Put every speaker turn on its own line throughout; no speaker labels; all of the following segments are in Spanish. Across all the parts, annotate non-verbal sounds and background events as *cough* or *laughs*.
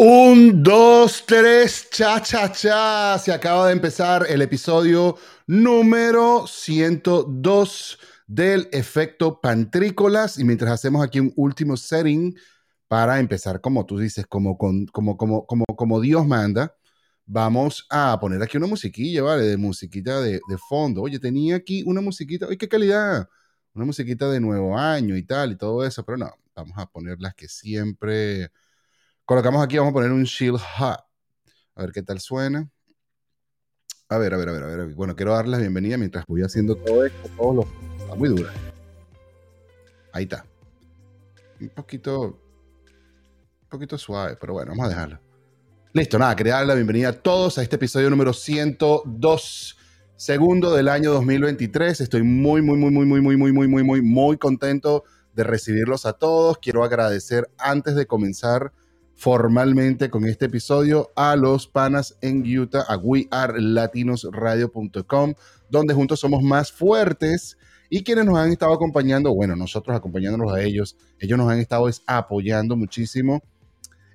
Un, dos, tres, cha, cha, cha. Se acaba de empezar el episodio número 102 del efecto pantrícolas. Y mientras hacemos aquí un último setting para empezar, como tú dices, como, como, como, como, como Dios manda, vamos a poner aquí una musiquilla, ¿vale? De musiquita de, de fondo. Oye, tenía aquí una musiquita. Oye, qué calidad. Una musiquita de nuevo año y tal y todo eso. Pero no, vamos a poner las que siempre Colocamos aquí, vamos a poner un Shield Hot. A ver qué tal suena. A ver, a ver, a ver, a ver. Bueno, quiero darles la bienvenida mientras voy haciendo todo esto, todo lo... Está muy dura. Ahí está. Un poquito... Un poquito suave, pero bueno, vamos a dejarlo. Listo, nada, quería darle la bienvenida a todos a este episodio número 102, segundo del año 2023. Estoy muy, muy, muy, muy, muy, muy, muy, muy, muy, muy, muy contento de recibirlos a todos. Quiero agradecer antes de comenzar formalmente con este episodio a los panas en Utah, a wearelatinosradio.com, donde juntos somos más fuertes y quienes nos han estado acompañando, bueno, nosotros acompañándonos a ellos, ellos nos han estado apoyando muchísimo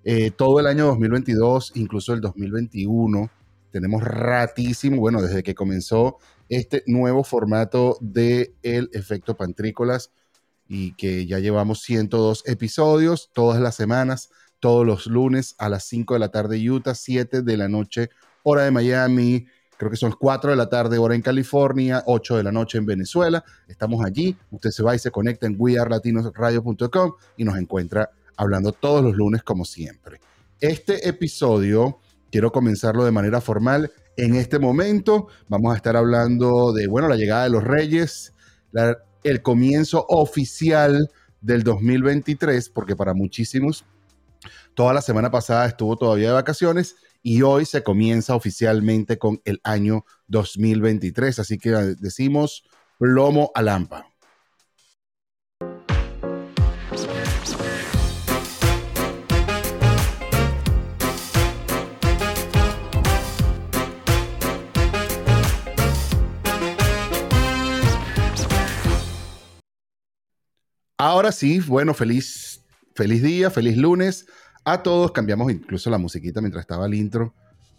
eh, todo el año 2022, incluso el 2021. Tenemos ratísimo, bueno, desde que comenzó este nuevo formato de El Efecto Pantrícolas y que ya llevamos 102 episodios todas las semanas todos los lunes a las 5 de la tarde Utah, 7 de la noche hora de Miami, creo que son 4 de la tarde hora en California, 8 de la noche en Venezuela. Estamos allí, usted se va y se conecta en wearelatinosradio.com y nos encuentra hablando todos los lunes como siempre. Este episodio quiero comenzarlo de manera formal. En este momento vamos a estar hablando de, bueno, la llegada de los Reyes, el comienzo oficial del 2023, porque para muchísimos Toda la semana pasada estuvo todavía de vacaciones y hoy se comienza oficialmente con el año 2023. Así que decimos plomo a lampa. Ahora sí, bueno, feliz, feliz día, feliz lunes a todos. Cambiamos incluso la musiquita mientras estaba el intro,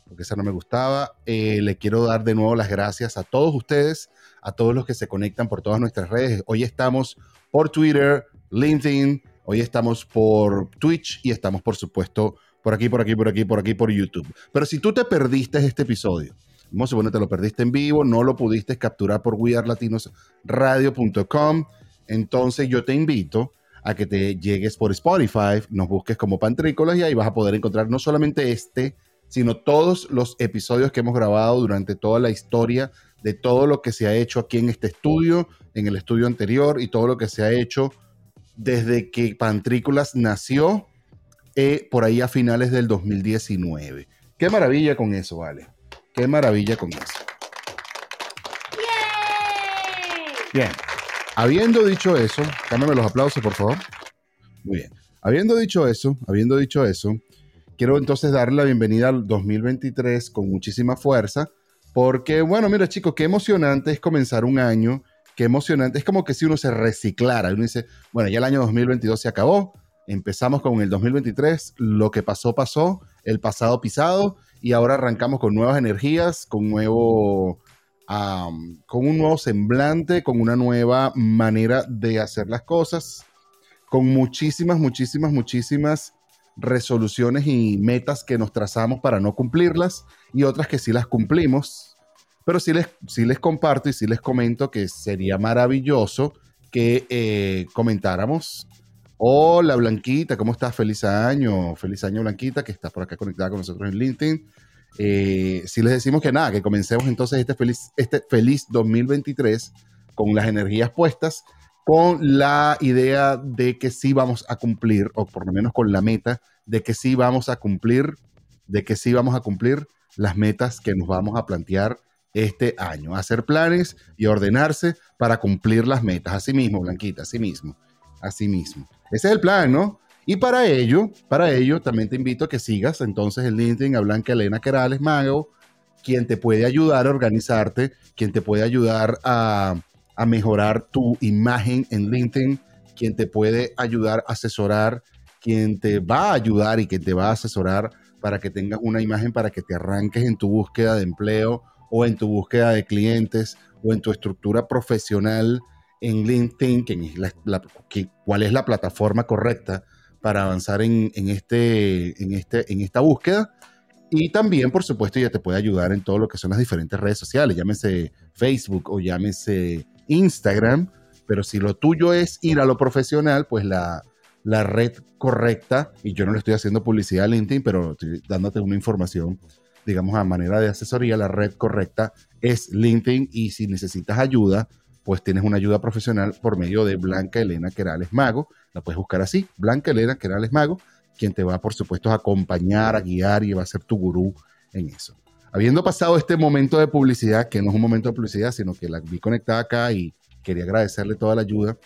porque esa no me gustaba. Eh, le quiero dar de nuevo las gracias a todos ustedes, a todos los que se conectan por todas nuestras redes. Hoy estamos por Twitter, LinkedIn, hoy estamos por Twitch y estamos, por supuesto, por aquí, por aquí, por aquí, por aquí, por YouTube. Pero si tú te perdiste este episodio, vamos a suponer te lo perdiste en vivo, no lo pudiste capturar por wearlatinosradio.com, entonces yo te invito a que te llegues por Spotify, nos busques como Pantrícolas y ahí vas a poder encontrar no solamente este, sino todos los episodios que hemos grabado durante toda la historia de todo lo que se ha hecho aquí en este estudio, en el estudio anterior y todo lo que se ha hecho desde que Pantrícolas nació eh, por ahí a finales del 2019. Qué maravilla con eso, vale. Qué maravilla con eso. Bien. Habiendo dicho eso, cámbiame los aplausos, por favor. Muy bien. Habiendo dicho eso, habiendo dicho eso, quiero entonces darle la bienvenida al 2023 con muchísima fuerza, porque, bueno, mira chicos, qué emocionante es comenzar un año, qué emocionante, es como que si uno se reciclara, uno dice, bueno, ya el año 2022 se acabó, empezamos con el 2023, lo que pasó, pasó, el pasado pisado, y ahora arrancamos con nuevas energías, con nuevo con un nuevo semblante, con una nueva manera de hacer las cosas, con muchísimas, muchísimas, muchísimas resoluciones y metas que nos trazamos para no cumplirlas y otras que sí las cumplimos. Pero sí les, sí les comparto y sí les comento que sería maravilloso que eh, comentáramos. Hola Blanquita, ¿cómo estás? Feliz año, feliz año Blanquita, que está por acá conectada con nosotros en LinkedIn. Eh, si les decimos que nada, que comencemos entonces este feliz, este feliz 2023 con las energías puestas, con la idea de que sí vamos a cumplir, o por lo menos con la meta de que sí vamos a cumplir, de que sí vamos a cumplir las metas que nos vamos a plantear este año. Hacer planes y ordenarse para cumplir las metas. Así mismo, Blanquita, así mismo. Así mismo. Ese es el plan, ¿no? Y para ello, para ello, también te invito a que sigas entonces el LinkedIn a Blanca Elena Querales Mago, quien te puede ayudar a organizarte, quien te puede ayudar a, mejorar tu imagen en LinkedIn, quien te puede ayudar a asesorar, quien te va a ayudar y que te va a asesorar para que tengas una imagen para que te arranques en tu búsqueda de empleo o en tu búsqueda de clientes o en tu estructura profesional en LinkedIn, que cuál es la plataforma correcta para avanzar en, este, en, este, en esta búsqueda. Y también, por supuesto, ya te puede ayudar en todo lo que son las diferentes redes sociales, llámese Facebook o llámese Instagram, pero si lo tuyo es ir a lo profesional, pues la, la red correcta, y yo no le estoy haciendo publicidad a LinkedIn, pero estoy dándote una información, digamos, a manera de asesoría, la red correcta es LinkedIn y si necesitas ayuda, pues tienes una ayuda profesional por medio de Blanca Elena Querales Mago, la puedes buscar así, Blanca Elena Querales Mago, quien te va, por supuesto, a acompañar, a guiar y va a ser tu gurú en eso. Habiendo pasado este momento de publicidad, que no es un momento de publicidad, sino que la vi conectada acá y quería agradecerle toda la ayuda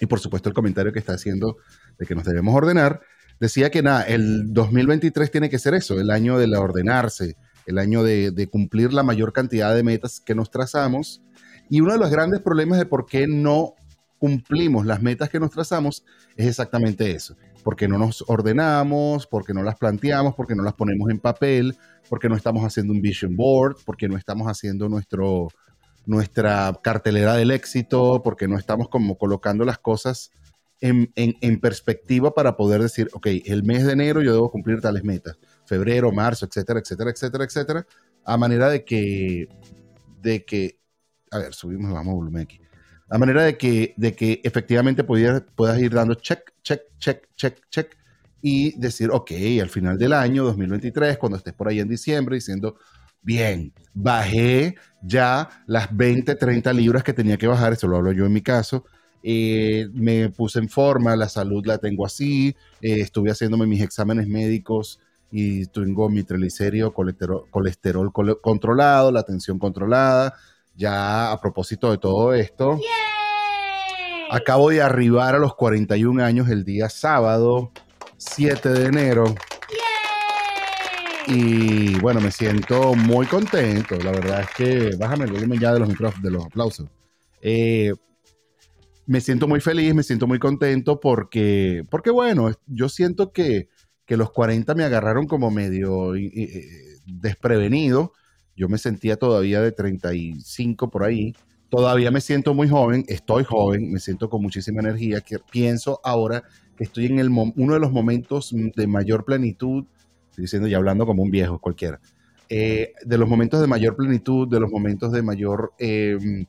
y por supuesto el comentario que está haciendo de que nos debemos ordenar, decía que nada, el 2023 tiene que ser eso, el año de la ordenarse, el año de, de cumplir la mayor cantidad de metas que nos trazamos. Y uno de los grandes problemas de por qué no cumplimos las metas que nos trazamos es exactamente eso, porque no nos ordenamos, porque no las planteamos, porque no las ponemos en papel, porque no estamos haciendo un vision board, porque no estamos haciendo nuestro, nuestra cartelera del éxito, porque no estamos como colocando las cosas en, en, perspectiva para poder decir, ok, el mes de enero yo debo cumplir tales metas, febrero, marzo, etcétera, etcétera, etcétera, etcétera, a manera de que, de que, a ver, subimos, vamos a volumen aquí, a manera de que, de que efectivamente puedas, puedas ir dando check, check, check, check, check, y decir, ok, al final del año 2023, cuando estés por ahí en diciembre, diciendo, bien, bajé ya las 20, 30 libras que tenía que bajar, eso lo hablo yo en mi caso, eh, me puse en forma, la salud la tengo así, eh, estuve haciéndome mis exámenes médicos y tengo mi triglicérido, colesterol, colesterol controlado, la tensión controlada. Ya a propósito de todo esto, acabo de arribar a los 41 años el día sábado 7 de enero. Y bueno, me siento muy contento. La verdad es que bájame el volumen ya de los micrófonos, de los aplausos. Eh, me siento muy feliz, me siento muy contento porque, porque bueno, yo siento que, que los 40 me agarraron como medio desprevenido. Yo me sentía todavía de 35 por ahí. Todavía me siento muy joven, estoy joven, me siento con muchísima energía, que pienso ahora que estoy en el uno de los momentos de mayor plenitud, estoy diciendo ya hablando como un viejo cualquiera, eh, de los momentos de mayor plenitud, de los momentos de mayor em,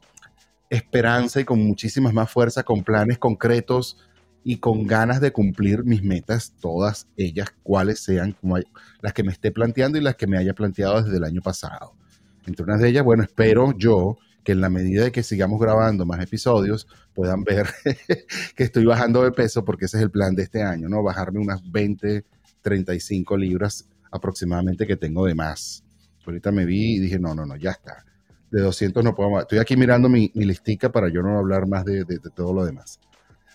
esperanza y con muchísimas más fuerza, con planes concretos y con ganas de cumplir mis metas, todas ellas, cuales sean como las que me esté planteando y las que me haya planteado desde el año pasado. Entre unas de ellas, bueno, espero yo que en la medida de que sigamos grabando más episodios puedan ver *laughs* que estoy bajando de peso porque ese es el plan de este año, ¿no? Bajarme unas 20, 35 libras aproximadamente que tengo de más. Ahorita me vi y dije, no, no, no, ya está de 200 no puedo más. Estoy aquí mirando mi, mi listica para yo no hablar más de, todo lo demás.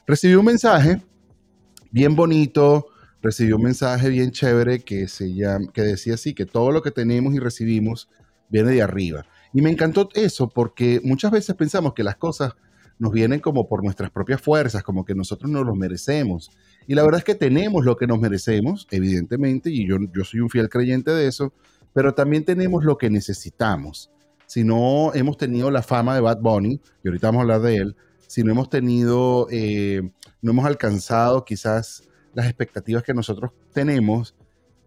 Recibí un mensaje bien bonito, recibí un mensaje bien chévere que, se llama, que decía así, que todo lo que tenemos y recibimos viene de arriba. Y me encantó eso porque muchas veces pensamos que las cosas nos vienen como por nuestras propias fuerzas, como que nosotros no los merecemos. Y la verdad es que tenemos lo que nos merecemos, evidentemente, y yo, yo soy un fiel creyente de eso, pero también tenemos lo que necesitamos si no hemos tenido la fama de Bad Bunny, y ahorita vamos a hablar de él, si no hemos tenido, eh, no hemos alcanzado quizás las expectativas que nosotros tenemos,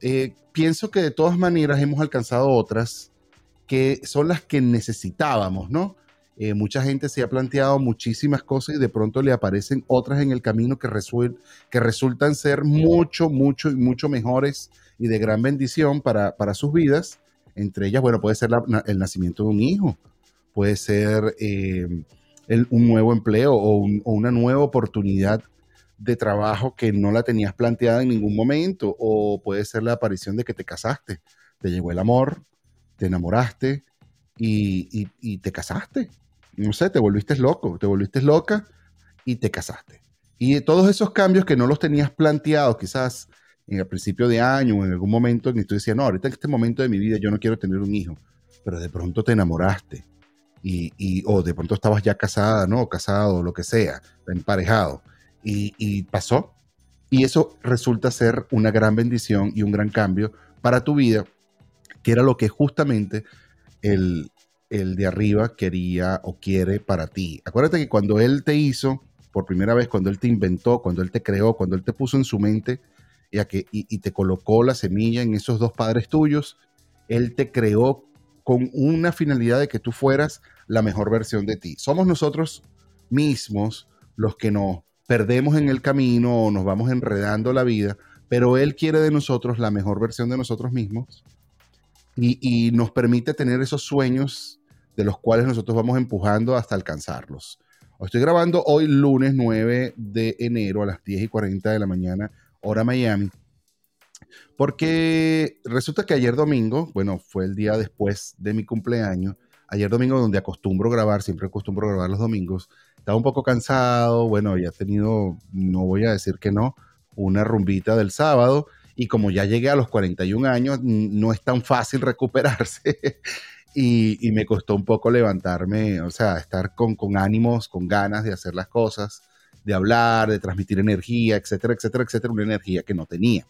eh, pienso que de todas maneras hemos alcanzado otras que son las que necesitábamos, ¿no? Eh, mucha gente se ha planteado muchísimas cosas y de pronto le aparecen otras en el camino que, resultan ser mucho, mucho y mucho mejores y de gran bendición para, sus vidas entre ellas, bueno, puede ser el nacimiento de un hijo, puede ser eh, un nuevo empleo o, una nueva oportunidad de trabajo que no la tenías planteada en ningún momento, o puede ser la aparición de que te casaste, te llegó el amor, te enamoraste y, y te casaste. No sé, te volviste loco, te volviste loca y te casaste. Y todos esos cambios que no los tenías planteados quizás en el principio de año o en algún momento en que tú decías, no, ahorita en este momento de mi vida yo no quiero tener un hijo, pero de pronto te enamoraste y, y o de pronto estabas ya casada, ¿no? Casado, lo que sea, emparejado. Y, y pasó. Y eso resulta ser una gran bendición y un gran cambio para tu vida, que era lo que justamente el, el de arriba quería o quiere para ti. Acuérdate que cuando Él te hizo, por primera vez, cuando Él te inventó, cuando Él te creó, cuando Él te puso en su mente y, que, y, te colocó la semilla en esos dos padres tuyos, Él te creó con una finalidad de que tú fueras la mejor versión de ti. Somos nosotros mismos los que nos perdemos en el camino o nos vamos enredando la vida, pero Él quiere de nosotros la mejor versión de nosotros mismos y, nos permite tener esos sueños de los cuales nosotros vamos empujando hasta alcanzarlos. Estoy grabando hoy lunes 9 de enero a las 10 y 40 de la mañana, hora Miami, porque resulta que ayer domingo, bueno, fue el día después de mi cumpleaños, ayer domingo donde acostumbro grabar, siempre acostumbro grabar los domingos, estaba un poco cansado, bueno, he tenido, no voy a decir que no, una rumbita del sábado, y como ya llegué a los 41 años, no es tan fácil *laughs* recuperarse. y, me costó un poco levantarme, o sea, estar con, ánimos, con ganas de hacer las cosas, de hablar, de transmitir energía, etcétera, etcétera, etcétera, una energía que no tenía.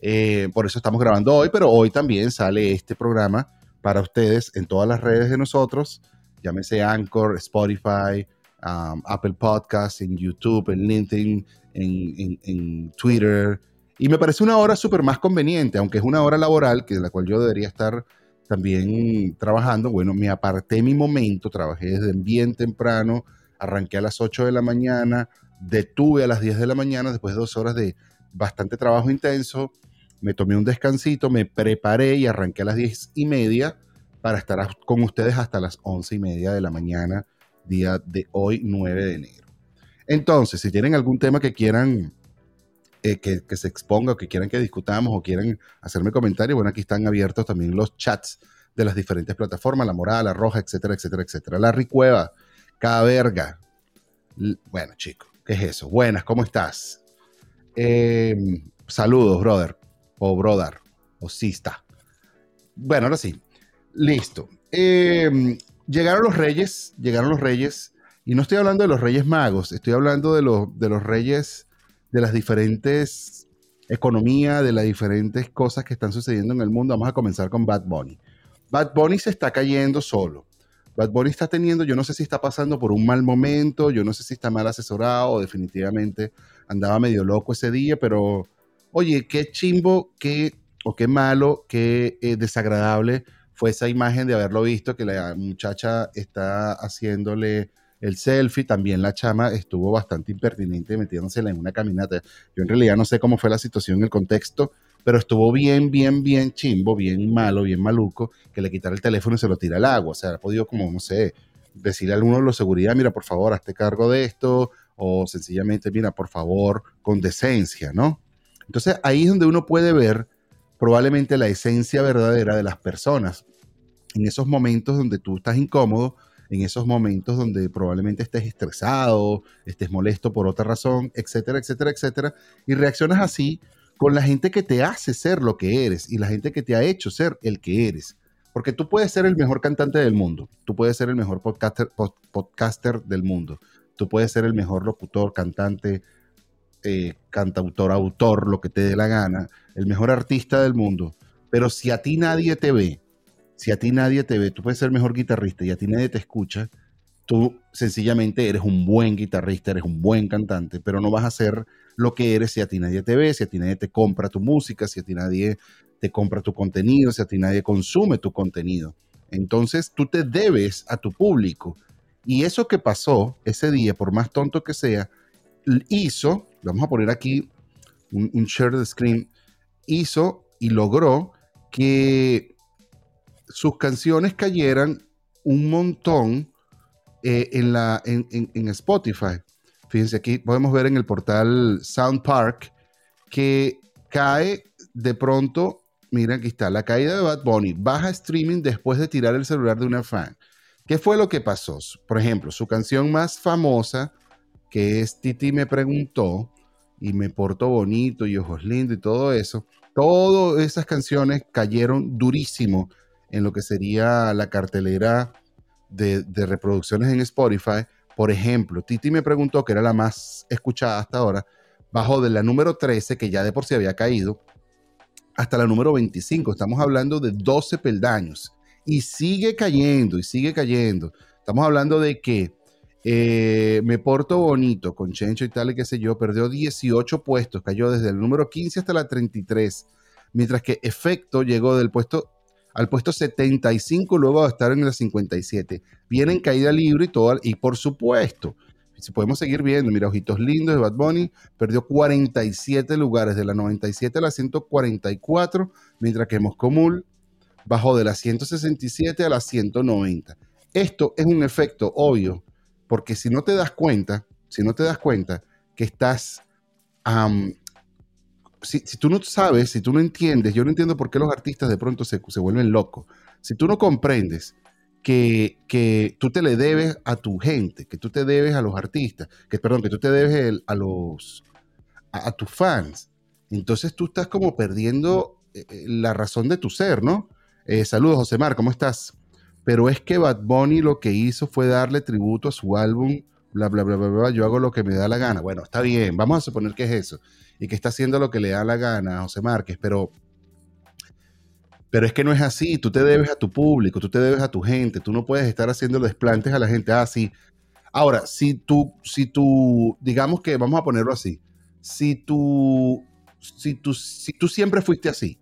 Eh, por eso estamos grabando hoy, pero hoy también sale este programa para ustedes en todas las redes de nosotros, llámese Anchor, Spotify, um, Apple Podcasts, en YouTube, en LinkedIn, en Twitter. Y me parece una hora súper más conveniente, aunque es una hora laboral, que la cual yo debería estar también trabajando, bueno, me aparté mi momento, trabajé desde bien temprano, arranqué a las 8 de la mañana, detuve a las 10 de la mañana, después de dos horas de bastante trabajo intenso, me tomé un descansito, me preparé y arranqué a las 10 y media para estar con ustedes hasta las 11 y media de la mañana, día de hoy, 9 de enero. Entonces, si tienen algún tema que quieran eh, que, se exponga o que quieran que discutamos o quieran hacerme comentarios, bueno, aquí están abiertos también los chats de las diferentes plataformas, la morada, la roja, etcétera, etcétera, etcétera. La ricueva, cada verga. Bueno, chico, ¿qué es eso? Buenas, ¿cómo estás? Em, saludos, brother, o brother, o sista. Bueno, ahora sí, listo. Em, llegaron los reyes, llegaron los reyes, y no estoy hablando de los reyes magos, estoy hablando de, de los reyes de las diferentes economías, de las diferentes cosas que están sucediendo en el mundo. Vamos a comenzar con Bad Bunny. Bad Bunny se está cayendo solo. Bad Bunny está teniendo, yo no sé si está pasando por un mal momento, yo no sé si está mal asesorado definitivamente andaba medio loco ese día, pero oye, qué chimbo, qué o qué malo, qué eh, desagradable fue esa imagen de haberlo visto que la muchacha está haciéndole el selfie, también la chama estuvo bastante impertinente metiéndosela en una caminata. Yo en realidad no sé cómo fue la situación, el contexto, pero estuvo bien, bien, bien chimbo, bien malo, bien maluco, que le quitara el teléfono y se lo tira al agua. O sea, ha podido como, no sé, decirle a alguno de los seguridad, mira, por favor, hazte cargo de esto, o sencillamente, mira, por favor, con decencia, ¿no? Entonces ahí es donde uno puede ver probablemente la esencia verdadera de las personas. En esos momentos donde tú estás incómodo, en esos momentos donde probablemente estés estresado, estés molesto por otra razón, etcétera, etcétera, etcétera, y reaccionas así con la gente que te hace ser lo que eres y la gente que te ha hecho ser el que eres. Porque tú puedes ser el mejor cantante del mundo, tú puedes ser el mejor podcaster, podcaster del mundo, tú puedes ser el mejor locutor, cantante, eh, cantautor, autor, lo que te dé la gana, el mejor artista del mundo. Pero si a ti nadie te ve, si a ti nadie te ve, tú puedes ser mejor guitarrista y a ti nadie te escucha, tú sencillamente eres un buen guitarrista, eres un buen cantante, pero no vas a ser lo que eres si a ti nadie te ve, si a ti nadie te compra tu música, si a ti nadie te compra tu contenido, si a ti nadie consume tu contenido. Entonces tú te debes a tu público. Y eso que pasó ese día, por más tonto que sea, hizo, vamos a poner aquí un, un share the screen, hizo y logró que sus canciones cayeran un montón eh, en, la, en, Spotify. Fíjense, aquí podemos ver en el portal Sound Park que cae de pronto, miren aquí está, la caída de Bad Bunny, baja streaming después de tirar el celular de una fan. ¿Qué fue lo que pasó? Por ejemplo, su canción más famosa, que es Titi me preguntó, y me portó bonito y ojos lindos y todo eso, todas esas canciones cayeron durísimo en lo que sería la cartelera de, reproducciones en Spotify. Por ejemplo, Titi me preguntó, que era la más escuchada hasta ahora, bajó de la número 13, que ya de por sí había caído, hasta la número 25. Estamos hablando de 12 peldaños. Y sigue cayendo, y sigue cayendo. Estamos hablando de que eh, Me Porto Bonito con Chencho y tal, y qué sé yo, perdió 18 puestos, cayó desde el número 15 hasta la 33. Mientras que Efecto llegó del puesto al puesto 75 luego de estar en la 57. Viene en caída libre y todo, y por supuesto, si podemos seguir viendo, mira, Ojitos Lindos de Bad Bunny perdió 47 lugares, de la 97 a la 144, mientras que Moscomul bajó de la 167 a la 190. Esto es un efecto obvio, porque si no te das cuenta, si no te das cuenta que estás si, tú no sabes, si tú no entiendes, yo no entiendo por qué los artistas de pronto se, se vuelven locos. Si tú no comprendes que, que, tú te le debes a tu gente, que tú te debes a los artistas, que perdón, que tú te debes a los a, tus fans, entonces tú estás como perdiendo eh, eh, la razón de tu ser, ¿no? Eh, saludos, José Mar, ¿cómo estás? Pero es que Bad Bunny lo que hizo fue darle tributo a su álbum, bla, bla, bla, bla, yo hago lo que me da la gana. Bueno, está bien, vamos a suponer que es eso y que está haciendo lo que le da la gana a José Márquez, pero, pero es que no es así, tú te debes a tu público, tú te debes a tu gente, tú no puedes estar haciendo desplantes a la gente, ah, sí. Ahora, si tú, si tú, digamos que vamos a ponerlo así, si tú, si tú, si tú siempre fuiste así,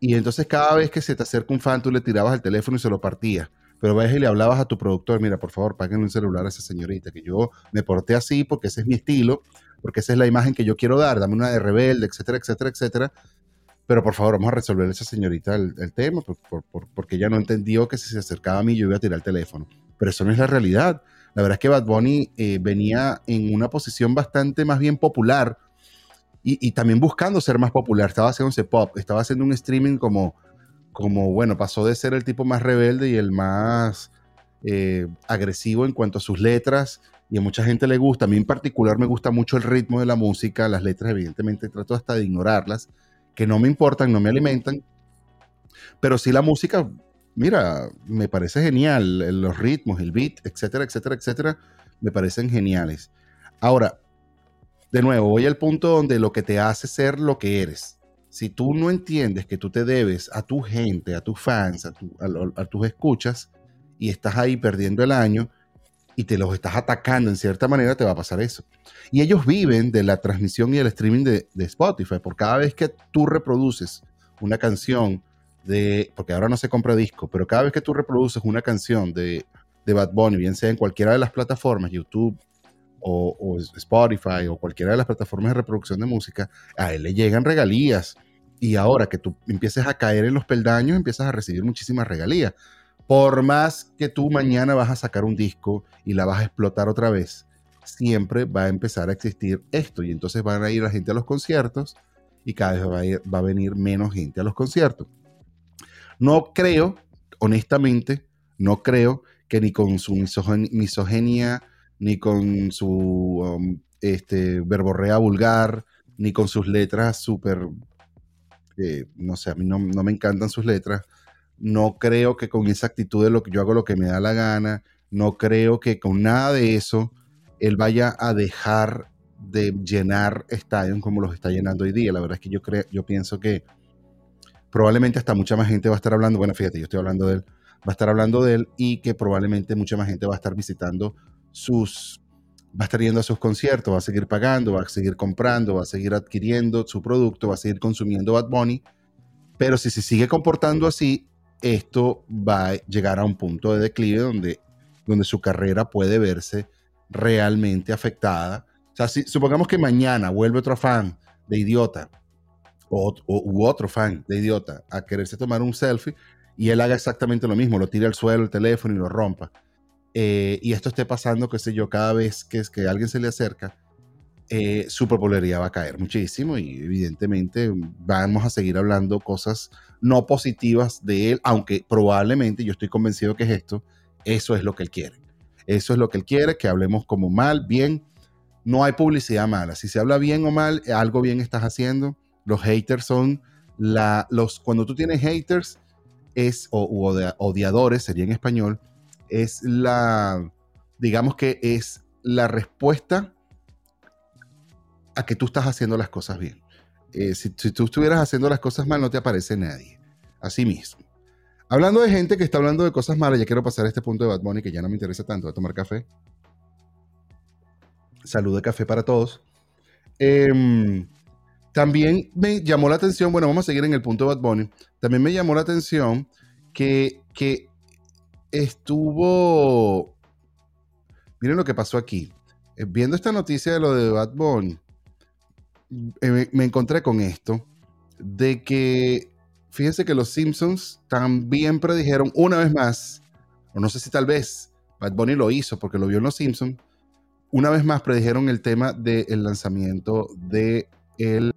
y entonces cada vez que se te acerca un fan, tú le tirabas el teléfono y se lo partías, pero ves y le hablabas a tu productor, mira, por favor, paguen un celular a esa señorita, que yo me porté así porque ese es mi estilo, porque esa es la imagen que yo quiero dar, dame una de rebelde, etcétera, etcétera, etcétera. Pero por favor, vamos a resolver a esa señorita el, tema, porque ella no entendió que si se acercaba a mí yo iba a tirar el teléfono. Pero eso no es la realidad. La verdad es que Bad Bunny eh, venía en una posición bastante más bien popular y, también buscando ser más popular. Estaba haciendo ese pop, estaba haciendo un streaming como, como, bueno, pasó de ser el tipo más rebelde y el más eh, agresivo en cuanto a sus letras y a mucha gente le gusta. A mí en particular me gusta mucho el ritmo de la música, las letras evidentemente trato hasta de ignorarlas, que no me importan, no me alimentan, pero sí la música, mira, me parece genial, los ritmos, el beat, etcétera, etcétera, etcétera, me parecen geniales. Ahora, de nuevo, voy al punto donde lo que te hace ser lo que eres. Si tú no entiendes que tú te debes a tu gente, a tus fans, a, tus escuchas, y estás ahí perdiendo el año, y te los estás atacando en cierta manera, te va a pasar eso. Y ellos viven de la transmisión y el streaming de, Spotify. Por cada vez que tú reproduces una canción de, porque ahora no se compra disco, pero cada vez que tú reproduces una canción de, de Bad Bunny, bien sea en cualquiera de las plataformas, YouTube o, o, Spotify o cualquiera de las plataformas de reproducción de música, a él le llegan regalías. Y ahora que tú empieces a caer en los peldaños, empiezas a recibir muchísimas regalías por más que tú mañana vas a sacar un disco y la vas a explotar otra vez, siempre va a empezar a existir esto y entonces van a ir la gente a los conciertos y cada vez va a, venir menos gente a los conciertos. No creo, honestamente, no creo que ni con su misoginia, ni con su um, este, verborrea vulgar, ni con sus letras súper, no sé, a mí no, no me encantan sus letras, no creo que con esa actitud de lo que yo hago lo que me da la gana, no creo que con nada de eso él vaya a dejar de llenar estadios como los está llenando hoy día. La verdad es que yo creo, yo pienso que probablemente hasta mucha más gente va a estar hablando, bueno, fíjate, yo estoy hablando de él, va a estar hablando de él y que probablemente mucha más gente va a estar visitando sus, va a estar yendo a sus conciertos, va a seguir pagando, va a seguir comprando, va a seguir adquiriendo su producto, va a seguir consumiendo Bad Bunny. Pero si se sigue comportando así, esto va a llegar a un punto de declive donde, donde su carrera puede verse realmente afectada. O sea, si, supongamos que mañana vuelve otro fan de idiota o, u otro fan de idiota a quererse tomar un selfie y él haga exactamente lo mismo, lo tire al suelo el teléfono y lo rompa. Eh, y esto esté pasando, qué sé yo, cada vez que, que alguien se le acerca, eh, su popularidad va a caer muchísimo y evidentemente vamos a seguir hablando cosas no positivas de él, aunque probablemente yo estoy convencido que es esto, eso es lo que él quiere. Eso es lo que él quiere, que hablemos como mal, bien. No hay publicidad mala. Si se habla bien o mal, algo bien estás haciendo. Los haters son la, los, cuando tú tienes haters, es, o odiadores, sería en español, es la, digamos que es la respuesta a que tú estás haciendo las cosas bien. Eh, si, tú estuvieras haciendo las cosas mal, no te aparece nadie. Así mismo. Hablando de gente que está hablando de cosas malas, ya quiero pasar a este punto de Bad Bunny que ya no me interesa tanto. Voy a tomar café. Salud de café para todos. Em, también me llamó la atención, bueno, vamos a seguir en el punto de Bad Bunny. También me llamó la atención que, que estuvo. Miren lo que pasó aquí. Eh, viendo esta noticia de lo de Bad Bunny, eh, me, encontré con esto, de que, fíjense que los Simpsons también predijeron una vez más, o no sé si tal vez Bad Bunny lo hizo porque lo vio en los Simpsons, una vez más predijeron el tema del lanzamiento del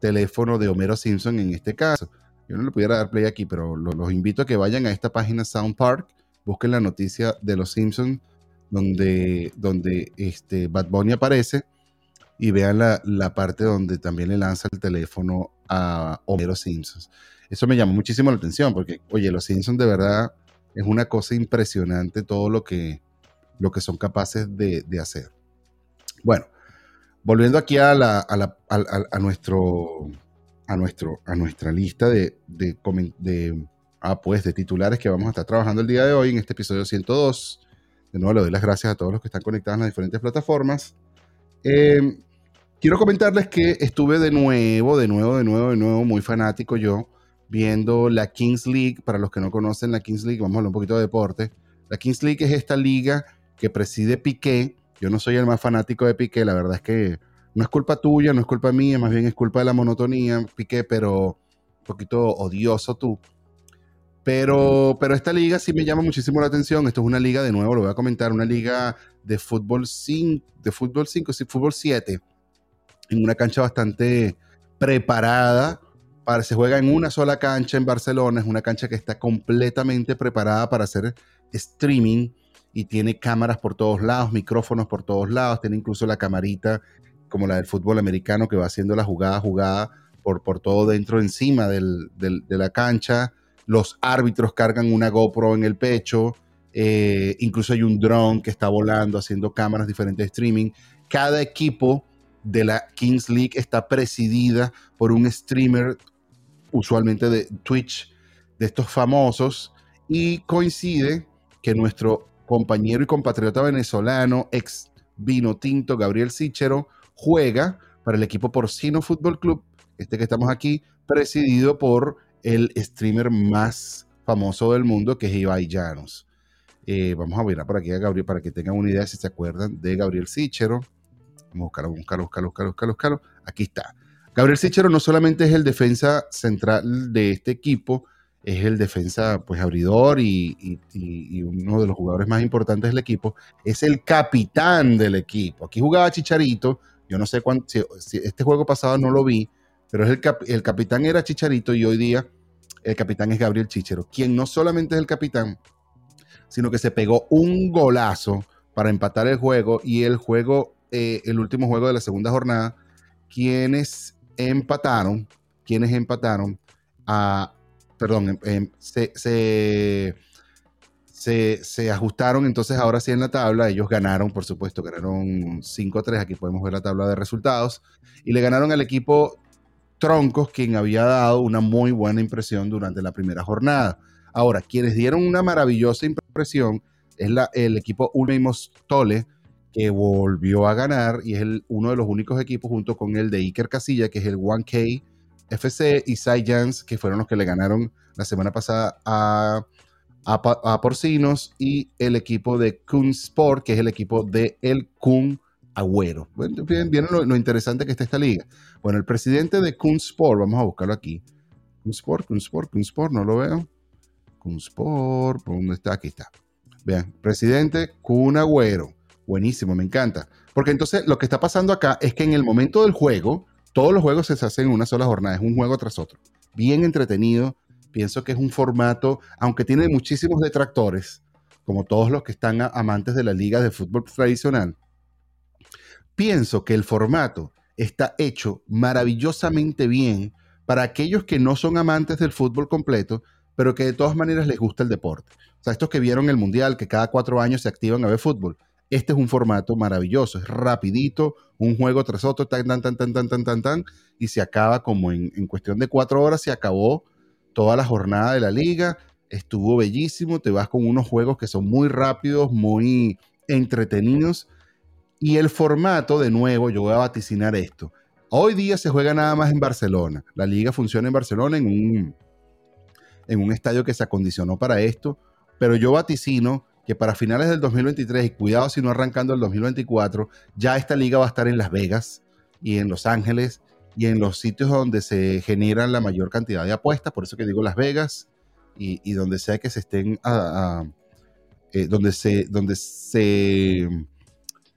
teléfono de Homero Simpson en este caso. Yo no le pudiera dar play aquí, pero los invito a que vayan a esta página Sound Park, busquen la noticia de los Simpsons donde, donde este Bad Bunny aparece y vean la, parte donde también le lanza el teléfono a Homero Simpsons. Eso me llamó muchísimo la atención porque, oye, los Simpsons de verdad es una cosa impresionante todo lo que, lo que son capaces de, hacer. Bueno, volviendo aquí a, la, a, nuestro, a, nuestro, a nuestra lista de, de, de, ah, pues, de titulares que vamos a estar trabajando el día de hoy en este episodio 102. De nuevo, le doy las gracias a todos los que están conectados en las diferentes plataformas. Eh, quiero comentarles que estuve de nuevo, de nuevo, de nuevo, de nuevo, muy fanático yo, viendo la Kings League. Para los que no conocen la Kings League, vamos a hablar un poquito de deporte. La Kings League es esta liga que preside Piqué. Yo no soy el más fanático de Piqué, la verdad es que no es culpa tuya, no es culpa mía, más bien es culpa de la monotonía, Piqué, pero un poquito odioso tú. Pero, pero esta liga sí me llama muchísimo la atención. Esto es una liga, de nuevo, lo voy a comentar, una liga de fútbol 5, de fútbol 5, sí, fútbol 7, en una cancha bastante preparada. Para, se juega en una sola cancha en Barcelona, es una cancha que está completamente preparada para hacer streaming y tiene cámaras por todos lados, micrófonos por todos lados, tiene incluso la camarita como la del fútbol americano que va haciendo la jugada, jugada por, por todo dentro, encima del, de la cancha. Los árbitros cargan una GoPro en el pecho, eh, incluso hay un drone que está volando, haciendo cámaras diferentes de streaming. Cada equipo de la Kings League está presidida por un streamer, usualmente de Twitch, de estos famosos, y coincide que nuestro compañero y compatriota venezolano, ex vino tinto, Gabriel Sichero, juega para el equipo Porcino Fútbol Club, este que estamos aquí, presidido por el streamer más famoso del mundo, que es Ibai Llanos. Eh, vamos a ver por aquí a Gabriel para que tengan una idea si se acuerdan de Gabriel Sichero. Vamos a buscarlo, buscarlo, buscarlo, buscarlo, buscarlo. Aquí está. Gabriel Sichero no solamente es el defensa central de este equipo, es el defensa pues abridor y, uno de los jugadores más importantes del equipo, es el capitán del equipo. Aquí jugaba Chicharito, yo no sé cuánto, si, este juego pasado no lo vi, pero es el, el capitán era Chicharito y hoy día el capitán es Gabriel Chichero, quien no solamente es el capitán, sino que se pegó un golazo para empatar el juego y el juego eh, el último juego de la segunda jornada, quienes empataron, quienes empataron a, perdón, em, em, se, se, ajustaron entonces ahora sí en la tabla, ellos ganaron, por supuesto, ganaron 5-3, aquí podemos ver la tabla de resultados, y le ganaron al equipo Troncos, quien había dado una muy buena impresión durante la primera jornada. Ahora, quienes dieron una maravillosa impresión es el equipo Ultimos Tole, que volvió a ganar y es uno de los únicos equipos junto con el de Iker Casilla, que es el 1K FC y Jans, que fueron los que le ganaron la semana pasada a, a, Porcinos y el equipo de Kun Sport, que es el equipo de el Kun Agüero. Vienen lo, interesante que está esta liga. Bueno, el presidente de Kun Sport, vamos a buscarlo aquí. Kun Sport, Kun Sport, Kun Sport, no lo veo. Kun Sport, ¿por dónde está? Aquí está. Vean, presidente Kun Agüero. Buenísimo, me encanta. Porque entonces lo que está pasando acá es que en el momento del juego, todos los juegos se hacen en una sola jornada, es un juego tras otro. Bien entretenido. Pienso que es un formato, aunque tiene muchísimos detractores, como todos los que están amantes de la liga de fútbol tradicional. Pienso que el formato está hecho maravillosamente bien para aquellos que no son amantes del fútbol completo, pero que de todas maneras les gusta el deporte. O sea, estos que vieron el Mundial, que cada cuatro años se activan a ver fútbol, Este es un formato maravilloso, es rapidito, un juego tras otro, tan, tan, tan, tan, tan, tan, tan, tan, y se acaba como en, en cuestión de cuatro horas, se acabó toda la jornada de la liga, estuvo bellísimo, te vas con unos juegos que son muy rápidos, muy entretenidos, y el formato, de nuevo, yo voy a vaticinar esto. Hoy día se juega nada más en Barcelona. La liga funciona en Barcelona en un, en un estadio que se acondicionó para esto, pero yo vaticino que para finales del 2023, y cuidado si no arrancando el 2024, ya esta liga va a estar en Las Vegas y en Los Ángeles y en los sitios donde se generan la mayor cantidad de apuestas, por eso que digo Las Vegas y, donde sea que se estén, eh, donde se, donde se,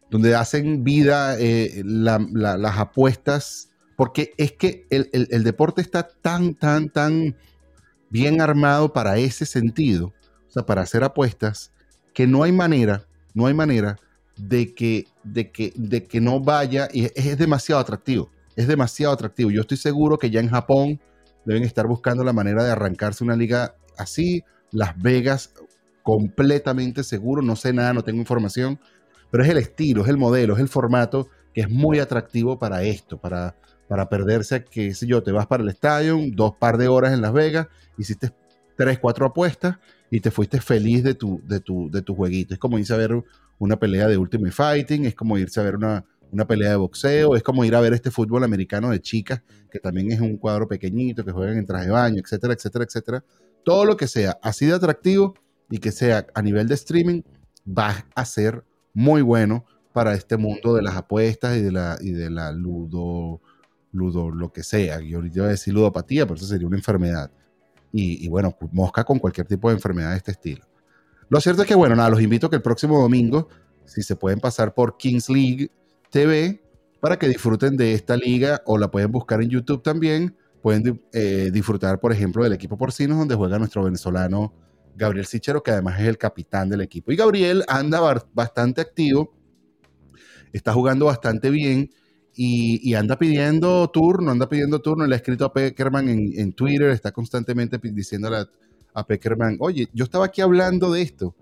donde hacen vida eh, las apuestas, porque es que el, el deporte está tan, tan, tan bien armado para ese sentido, o sea, para hacer apuestas, que no hay manera, no hay manera de que, de que, de que no vaya, y es, demasiado atractivo, es demasiado atractivo. Yo estoy seguro que ya en Japón deben estar buscando la manera de arrancarse una liga así, Las Vegas completamente seguro, no sé nada, no tengo información, pero es el estilo, es el modelo, es el formato que es muy atractivo para esto, para, para perderse, que sé yo, te vas para el estadio, dos par de horas en Las Vegas, hiciste tres, cuatro apuestas y te fuiste feliz de tu, de tu, de tu jueguito. Es como irse a ver una pelea de Ultimate Fighting, es como irse a ver una, una pelea de boxeo, es como ir a ver este fútbol americano de chicas, que también es un cuadro pequeñito, que juegan en traje de baño, etcétera, etcétera, etcétera. Todo lo que sea así de atractivo y que sea a nivel de streaming, va a ser muy bueno para este mundo de las apuestas y de la, de la ludo, ludo, lo que sea. Yo ahorita iba a decir ludopatía, pero eso sería una enfermedad y, bueno, mosca con cualquier tipo de enfermedad de este estilo. Lo cierto es que, bueno, nada, los invito a que el próximo domingo, si se pueden pasar por Kings League TV, para que disfruten de esta liga o la pueden buscar en YouTube también. Pueden eh, disfrutar, por ejemplo, del equipo porcinos, donde juega nuestro venezolano Gabriel Sichero, que además es el capitán del equipo. Y Gabriel anda bastante activo, está jugando bastante bien y, anda pidiendo turno, anda pidiendo turno. Le ha escrito a Peckerman en, Twitter, está constantemente diciéndole a, Peckerman, oye, yo estaba aquí hablando de esto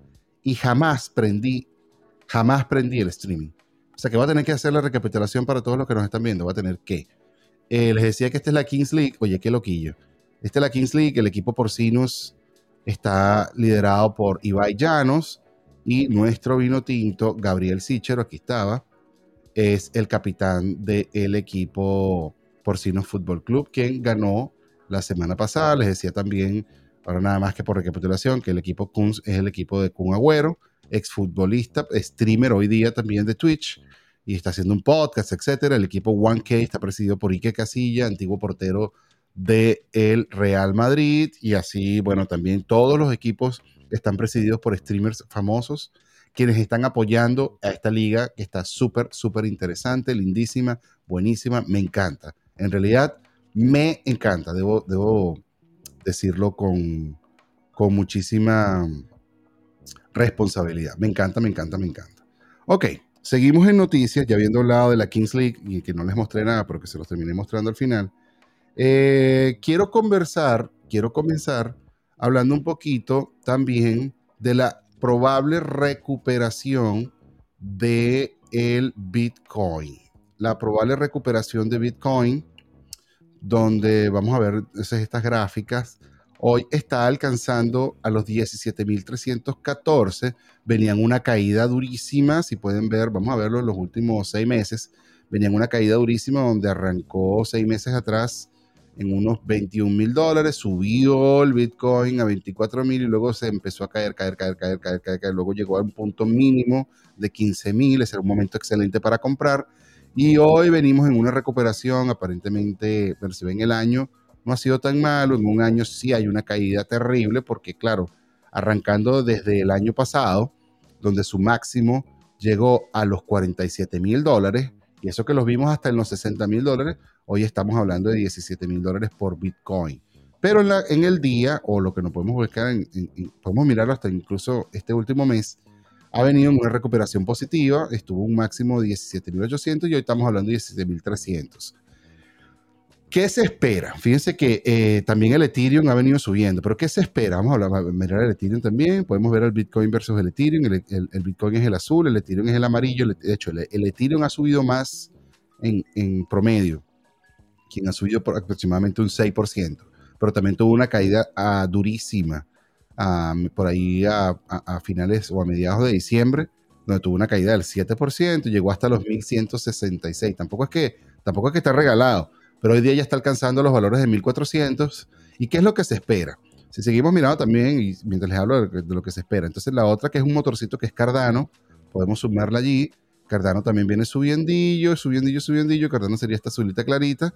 y jamás prendí, jamás prendí el streaming. O sea que va a tener que hacer la recapitulación para todos los que nos están viendo. Va a tener que. Eh, les decía que esta es la Kings League. Oye, qué loquillo. Esta es la Kings League. El equipo porcinos está liderado por Ibai Llanos y nuestro vino tinto, Gabriel Sichero, aquí estaba es el capitán del equipo Porcinos Fútbol Club, quien ganó la semana pasada. Les decía también, ahora nada más que por recapitulación, que el equipo Kunz es el equipo de Kun Agüero, exfutbolista, streamer hoy día también de Twitch, y está haciendo un podcast, etcétera. El equipo 1K está presidido por Ike Casilla, antiguo portero del el Real Madrid, y así, bueno, también todos los equipos están presididos por streamers famosos quienes están apoyando a esta liga que está súper, súper interesante, lindísima, buenísima, me encanta. En realidad, me encanta, debo, debo decirlo con, con muchísima responsabilidad. Me encanta, me encanta, me encanta. Ok, seguimos en noticias, ya habiendo hablado de la Kings League y que no les mostré nada, pero que se los terminé mostrando al final. Eh, quiero conversar, quiero comenzar hablando un poquito también de la probable recuperación de el Bitcoin. La probable recuperación de Bitcoin, donde vamos a ver estas gráficas, hoy está alcanzando a los 17.314. Venían una caída durísima, si pueden ver, vamos a verlo en los últimos seis meses. Venían una caída durísima donde arrancó seis meses atrás en unos 21 mil dólares, subió el Bitcoin a 24 mil y luego se empezó a caer, caer, caer, caer, caer, caer, caer. Luego llegó a un punto mínimo de 15 mil, ese era un momento excelente para comprar. Y hoy venimos en una recuperación, aparentemente, ven el año, no ha sido tan malo. En un año sí hay una caída terrible, porque claro, arrancando desde el año pasado, donde su máximo llegó a los 47 mil dólares, y eso que los vimos hasta en los 60 mil dólares, Hoy estamos hablando de 17 mil dólares por Bitcoin. Pero en, el día, o lo que nos podemos buscar, en, podemos mirarlo hasta incluso este último mes, ha venido en una recuperación positiva, estuvo un máximo de 17.800 y hoy estamos hablando de 17.300. ¿Qué se espera? Fíjense que eh, también el Ethereum ha venido subiendo, pero ¿qué se espera? Vamos a, hablar, a mirar el Ethereum también. Podemos ver el Bitcoin versus el Ethereum. El, Bitcoin es el azul, el Ethereum es el amarillo. De hecho, el, Ethereum ha subido más en, promedio, quien ha subido por aproximadamente un 6%, pero también tuvo una caída ah, durísima ah, por ahí a, finales o a mediados de diciembre, donde tuvo una caída del 7%, llegó hasta los 1166. Tampoco es que, tampoco es que está regalado pero hoy día ya está alcanzando los valores de 1400. ¿Y qué es lo que se espera? Si seguimos mirando también, y mientras les hablo de, lo que se espera, entonces la otra que es un motorcito que es Cardano, podemos sumarla allí. Cardano también viene subiendillo, subiendillo, subiendillo. Cardano sería esta azulita clarita,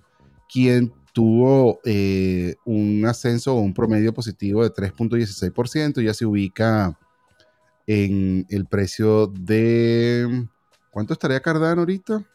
quien tuvo eh, un ascenso o un promedio positivo de 3.16%, ya se ubica en el precio de... ¿Cuánto estaría Cardano ahorita?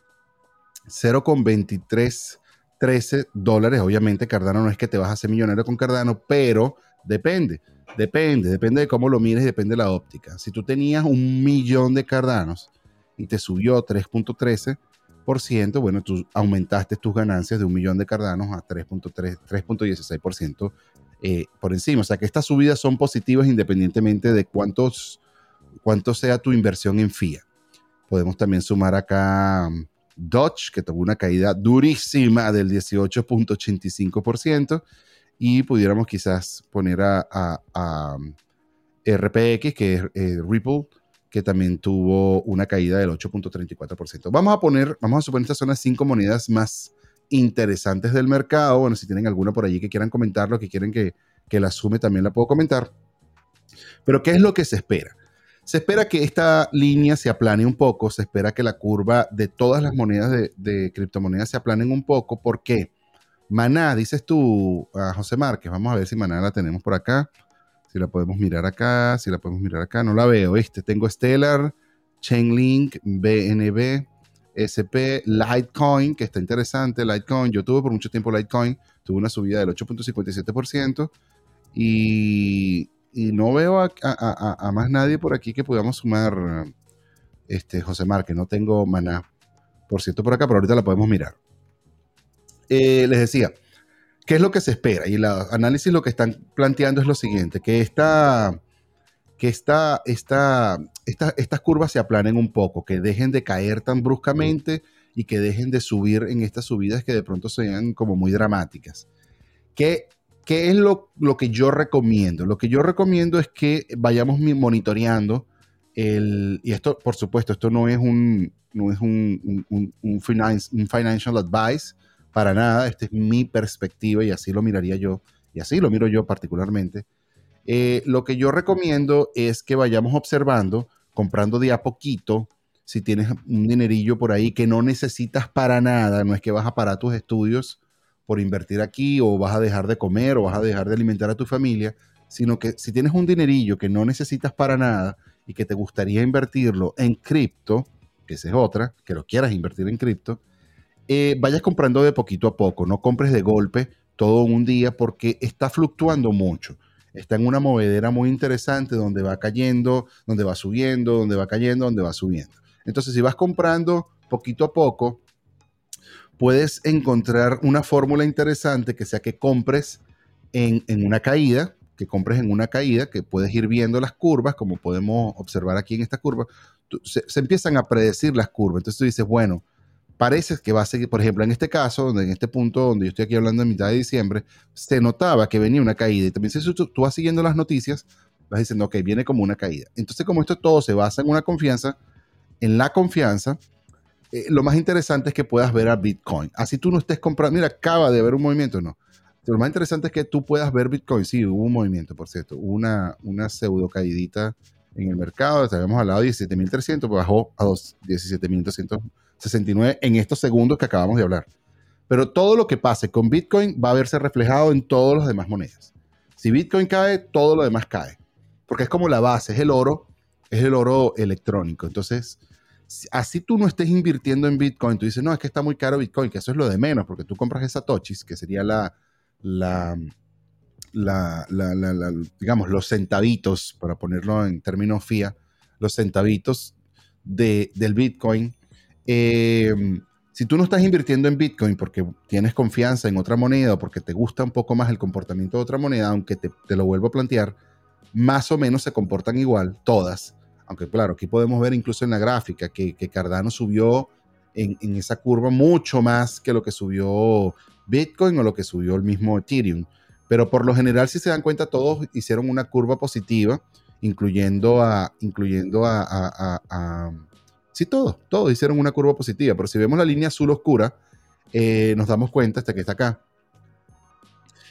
0,23 13 dólares. Obviamente Cardano no es que te vas a hacer millonario con Cardano, pero depende, depende, depende de cómo lo mires depende de la óptica. Si tú tenías un millón de Cardanos y te subió 3.13%, bueno, tú aumentaste tus ganancias de un millón de Cardanos a 3.16% eh, por encima. O sea que estas subidas son positivas independientemente de cuántos, cuánto sea tu inversión en FIA. Podemos también sumar acá Dodge, que tuvo una caída durísima del 18.85%, y pudiéramos quizás poner a, RPX, que es eh, Ripple, que también tuvo una caída del 8.34%. Vamos a poner, vamos a suponer estas son las cinco monedas más interesantes del mercado. Bueno, si tienen alguna por allí que quieran comentarlo, que quieren que, que la sume, también la puedo comentar. Pero, ¿qué es lo que se espera? Se espera que esta línea se aplane un poco, se espera que la curva de todas las monedas de, criptomonedas se aplanen un poco. ¿Por qué? Maná, dices tú, a José Márquez, vamos a ver si Maná la tenemos por acá, si la podemos mirar acá, si la podemos mirar acá, no la veo, ¿viste? Tengo Stellar, Chainlink, BNB, SP, Litecoin, que está interesante, Litecoin, yo tuve por mucho tiempo Litecoin, tuve una subida del 8.57% y y no veo a, más nadie por aquí que podamos sumar, este, José Mar, que no tengo maná, por cierto, por acá, pero ahorita la podemos mirar. Eh, les decía, ¿qué es lo que se espera? Y el análisis lo que están planteando es lo siguiente, que esta, que esta, esta, estas curvas se aplanen un poco, que dejen de caer tan bruscamente y que dejen de subir en estas subidas que de pronto sean como muy dramáticas. ¿Qué ¿Qué es lo, que yo recomiendo? Lo que yo recomiendo es que vayamos monitoreando el, y esto, por supuesto, esto no es un, no es un, un, financial advice para nada, esta es mi perspectiva y así lo miraría yo, y así lo miro yo particularmente. Eh, lo que yo recomiendo es que vayamos observando, comprando de a poquito, si tienes un dinerillo por ahí que no necesitas para nada, no es que vas a parar tus estudios, por invertir aquí o vas a dejar de comer o vas a dejar de alimentar a tu familia, sino que si tienes un dinerillo que no necesitas para nada y que te gustaría invertirlo en cripto, que esa es otra, que lo quieras invertir en cripto, eh, vayas comprando de poquito a poco, no compres de golpe todo un día porque está fluctuando mucho. Está en una movedera muy interesante donde va cayendo, donde va subiendo, donde va cayendo, donde va subiendo. Entonces, si vas comprando poquito a poco, puedes encontrar una fórmula interesante que sea que compres en, una caída, que compres en una caída, que puedes ir viendo las curvas, como podemos observar aquí en esta curva, se, empiezan a predecir las curvas. Entonces tú dices, bueno, parece que va a seguir, por ejemplo, en este caso, en este punto donde yo estoy aquí hablando en mitad de diciembre, se notaba que venía una caída. Y también si tú, tú vas siguiendo las noticias, vas diciendo, ok, viene como una caída. Entonces, como esto todo se basa en una confianza, en la confianza, eh, lo más interesante es que puedas ver a Bitcoin. Así tú no estés comprando, mira, acaba de haber un movimiento, no. Lo más interesante es que tú puedas ver Bitcoin. Sí, hubo un movimiento, por cierto. una, una pseudo caídita en el mercado. Habíamos hablado de 17.300, pues bajó a 17.369 en estos segundos que acabamos de hablar. Pero todo lo que pase con Bitcoin va a verse reflejado en todas las demás monedas. Si Bitcoin cae, todo lo demás cae. Porque es como la base, es el oro, es el oro electrónico. Entonces, así tú no estés invirtiendo en Bitcoin, tú dices, no, es que está muy caro Bitcoin, que eso es lo de menos, porque tú compras esa Tochis, que sería la, la, la, digamos, los centavitos, para ponerlo en términos FIA, los centavitos de, del Bitcoin, em, Si tú no estás invirtiendo en Bitcoin porque tienes confianza en otra moneda o porque te gusta un poco más el comportamiento de otra moneda, aunque te, lo vuelvo a plantear, más o menos se comportan igual, todas. Aunque claro, aquí podemos ver incluso en la gráfica que, Cardano subió en, esa curva mucho más que lo que subió Bitcoin o lo que subió el mismo Ethereum. Pero por lo general, si se dan cuenta, todos hicieron una curva positiva, incluyendo a, incluyendo a, a, sí, todos, todos hicieron una curva positiva. Pero si vemos la línea azul oscura, eh, nos damos cuenta, hasta que está acá,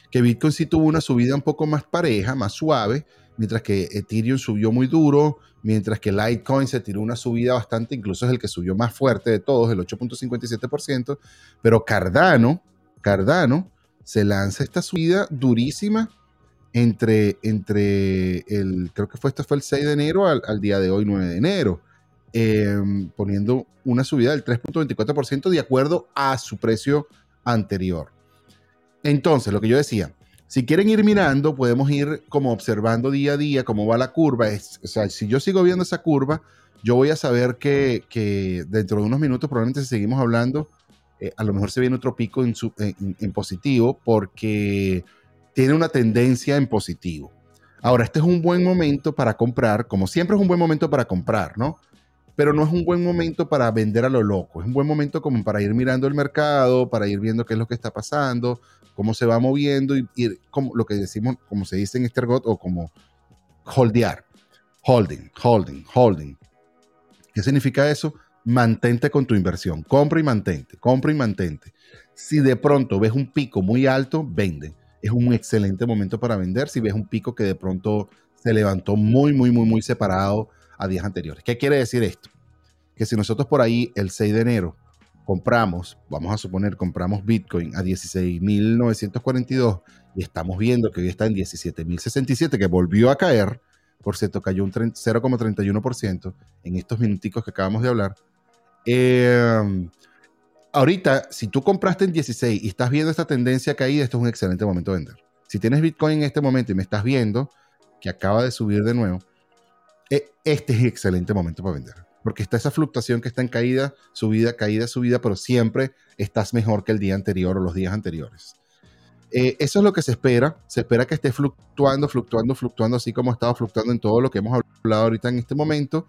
que Bitcoin sí tuvo una subida un poco más pareja, más suave, mientras que Ethereum subió muy duro, mientras que Litecoin se tiró una subida bastante, incluso es el que subió más fuerte de todos, el 8.57%, pero Cardano, Cardano se lanza esta subida durísima entre, entre el, creo que fue, este fue el 6 de enero al, día de hoy, 9 de enero, em, poniendo una subida del 3.24% de acuerdo a su precio anterior. Entonces, lo que yo decía, si quieren ir mirando, podemos ir como observando día a día cómo va la curva. O sea, si yo sigo viendo esa curva, yo voy a saber que, dentro de unos minutos, probablemente si seguimos hablando, eh, a lo mejor se viene otro pico en, positivo porque tiene una tendencia en positivo. Ahora, este es un buen momento para comprar, como siempre es un buen momento para comprar, ¿no? Pero no es un buen momento para vender a lo loco, es un buen momento como para ir mirando el mercado, para ir viendo qué es lo que está pasando, cómo se va moviendo y, como lo que decimos, como se dice en este argot, o como holdear, holding, holding, holding. ¿Qué significa eso? mantente con tu inversión. Compra y mantente, compra y mantente. Si de pronto ves un pico muy alto, vende. Es un excelente momento para vender si ves un pico que de pronto se levantó muy, muy, muy, muy separado a días anteriores. ¿Qué quiere decir esto? Que si nosotros por ahí el 6 de enero compramos, vamos a suponer, compramos Bitcoin a 16.942 y estamos viendo que hoy está en 17.067, que volvió a caer, por cierto, cayó un 0,31% en estos minuticos que acabamos de hablar, eh, ahorita, si tú compraste en 16 y estás viendo esta tendencia caída, esto es un excelente momento de vender. Si tienes Bitcoin en este momento y me estás viendo que acaba de subir de nuevo, este es excelente momento para vender. Porque está esa fluctuación que está en caída, subida, caída, subida, pero siempre estás mejor que el día anterior o los días anteriores. Eh, eso es lo que se espera. Se espera que esté fluctuando, fluctuando, fluctuando, así como ha estado fluctuando en todo lo que hemos hablado ahorita en este momento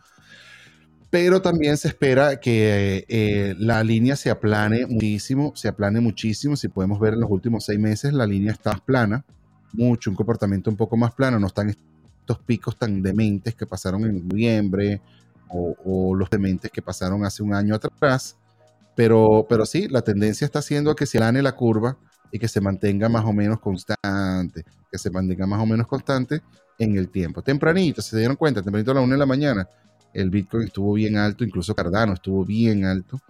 pero también se espera que eh, la línea se aplane muchísimo, se aplane muchísimo. Si podemos ver en los últimos seis meses, la línea está plana, mucho, un comportamiento un poco más plano, no están estos picos tan dementes que pasaron en noviembre o, los dementes que pasaron hace un año atrás. Pero, pero sí, la tendencia está haciendo a que se aplane la curva y que se mantenga más o menos constante, que se mantenga más o menos constante en el tiempo. Tempranito, se dieron cuenta, tempranito a la una de la mañana, el Bitcoin estuvo bien alto, incluso Cardano estuvo bien alto,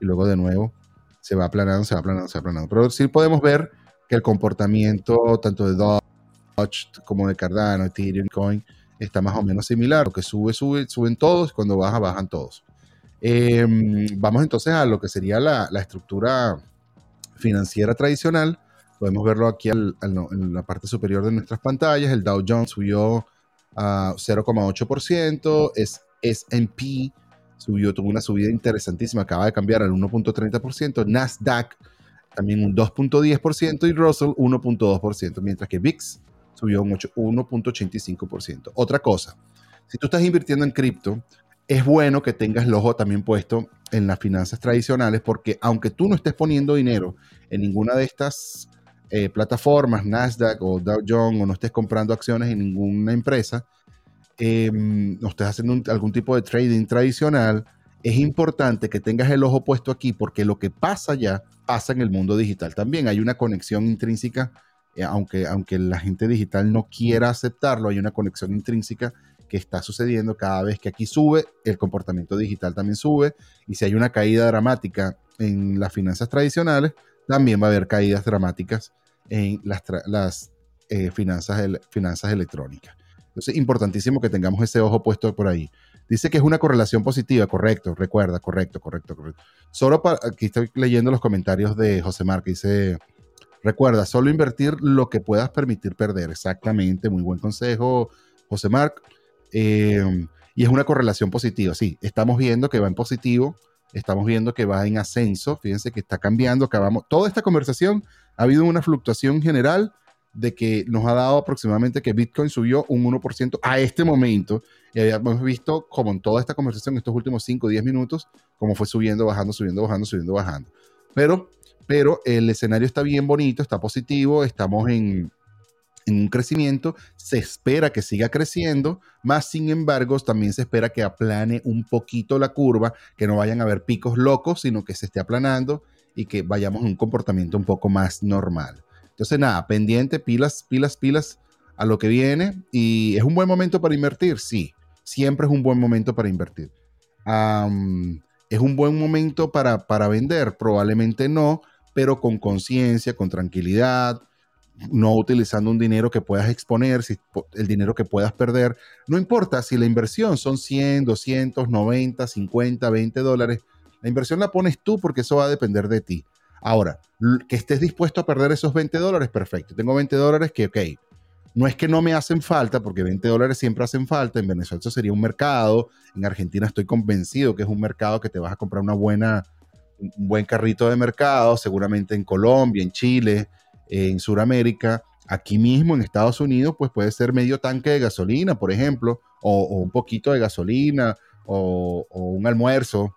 y luego de nuevo se va aplanando, se va aplanando, se va aplanando. Pero sí podemos ver que el comportamiento tanto de Dodge como de Cardano, Ethereum, Coin, está más o menos similar. Lo que sube, sube, suben todos, cuando baja, bajan todos. Em, vamos entonces a lo que sería la, estructura financiera tradicional. Podemos verlo aquí en la parte superior de nuestras pantallas. El Dow Jones subió a 0,8%, es SP subió, tuvo una subida interesantísima, acaba de cambiar al 1.30%, Nasdaq también un 2.10% y Russell 1.2%, mientras que VIX subió un 1.85%. Otra cosa, si tú estás invirtiendo en cripto, es bueno que tengas el ojo también puesto en las finanzas tradicionales, porque aunque tú no estés poniendo dinero en ninguna de estas eh, plataformas, Nasdaq o Dow Jones, o no estés comprando acciones en ninguna empresa, eh, no estés haciendo algún tipo de trading tradicional, es importante que tengas el ojo puesto aquí porque lo que pasa ya pasa en el mundo digital también. Hay una conexión intrínseca, aunque, aunque la gente digital no quiera aceptarlo, hay una conexión intrínseca que está sucediendo cada vez que aquí sube, el comportamiento digital también sube. Y si hay una caída dramática en las finanzas tradicionales, también va a haber caídas dramáticas en las, las eh, finanzas, finanzas electrónicas. Entonces, importantísimo que tengamos ese ojo puesto por ahí. Dice que es una correlación positiva, correcto, recuerda, correcto, correcto, correcto. Solo para, aquí estoy leyendo los comentarios de José Mar, que dice, recuerda, solo invertir lo que puedas permitir perder. Exactamente, muy buen consejo, José Marc. Eh, y es una correlación positiva, sí, estamos viendo que va en positivo estamos viendo que va en ascenso, fíjense que está cambiando, acabamos, toda esta conversación ha habido una fluctuación general de que nos ha dado aproximadamente que Bitcoin subió un 1% a este momento. Y habíamos visto como en toda esta conversación, estos últimos 5 o 10 minutos, cómo fue subiendo, bajando, subiendo, bajando, subiendo, bajando. Pero, pero el escenario está bien bonito, está positivo, estamos en, en un crecimiento, se espera que siga creciendo, más sin embargo también se espera que aplane un poquito la curva, que no vayan a haber picos locos, sino que se esté aplanando y que vayamos a un comportamiento un poco más normal. Entonces nada, pendiente, pilas, pilas, pilas a lo que viene y es un buen momento para invertir, sí, siempre es un buen momento para invertir. es un buen momento para, para vender, probablemente no, pero con conciencia, con tranquilidad, no utilizando un dinero que puedas exponer, si, el dinero que puedas perder. No importa si la inversión son 100, 200, 90, 50, 20 dólares. La inversión la pones tú porque eso va a depender de ti. Ahora, que estés dispuesto a perder esos 20 dólares, perfecto. Tengo 20 dólares que, ok, no es que no me hacen falta, porque 20 dólares siempre hacen falta. En Venezuela sería un mercado. En Argentina estoy convencido que es un mercado que te vas a comprar una buena, un buen carrito de mercado. Seguramente en Colombia, en Chile, en Sudamérica, aquí mismo en Estados Unidos, pues puede ser medio tanque de gasolina, por ejemplo, o, un poquito de gasolina, o, un almuerzo,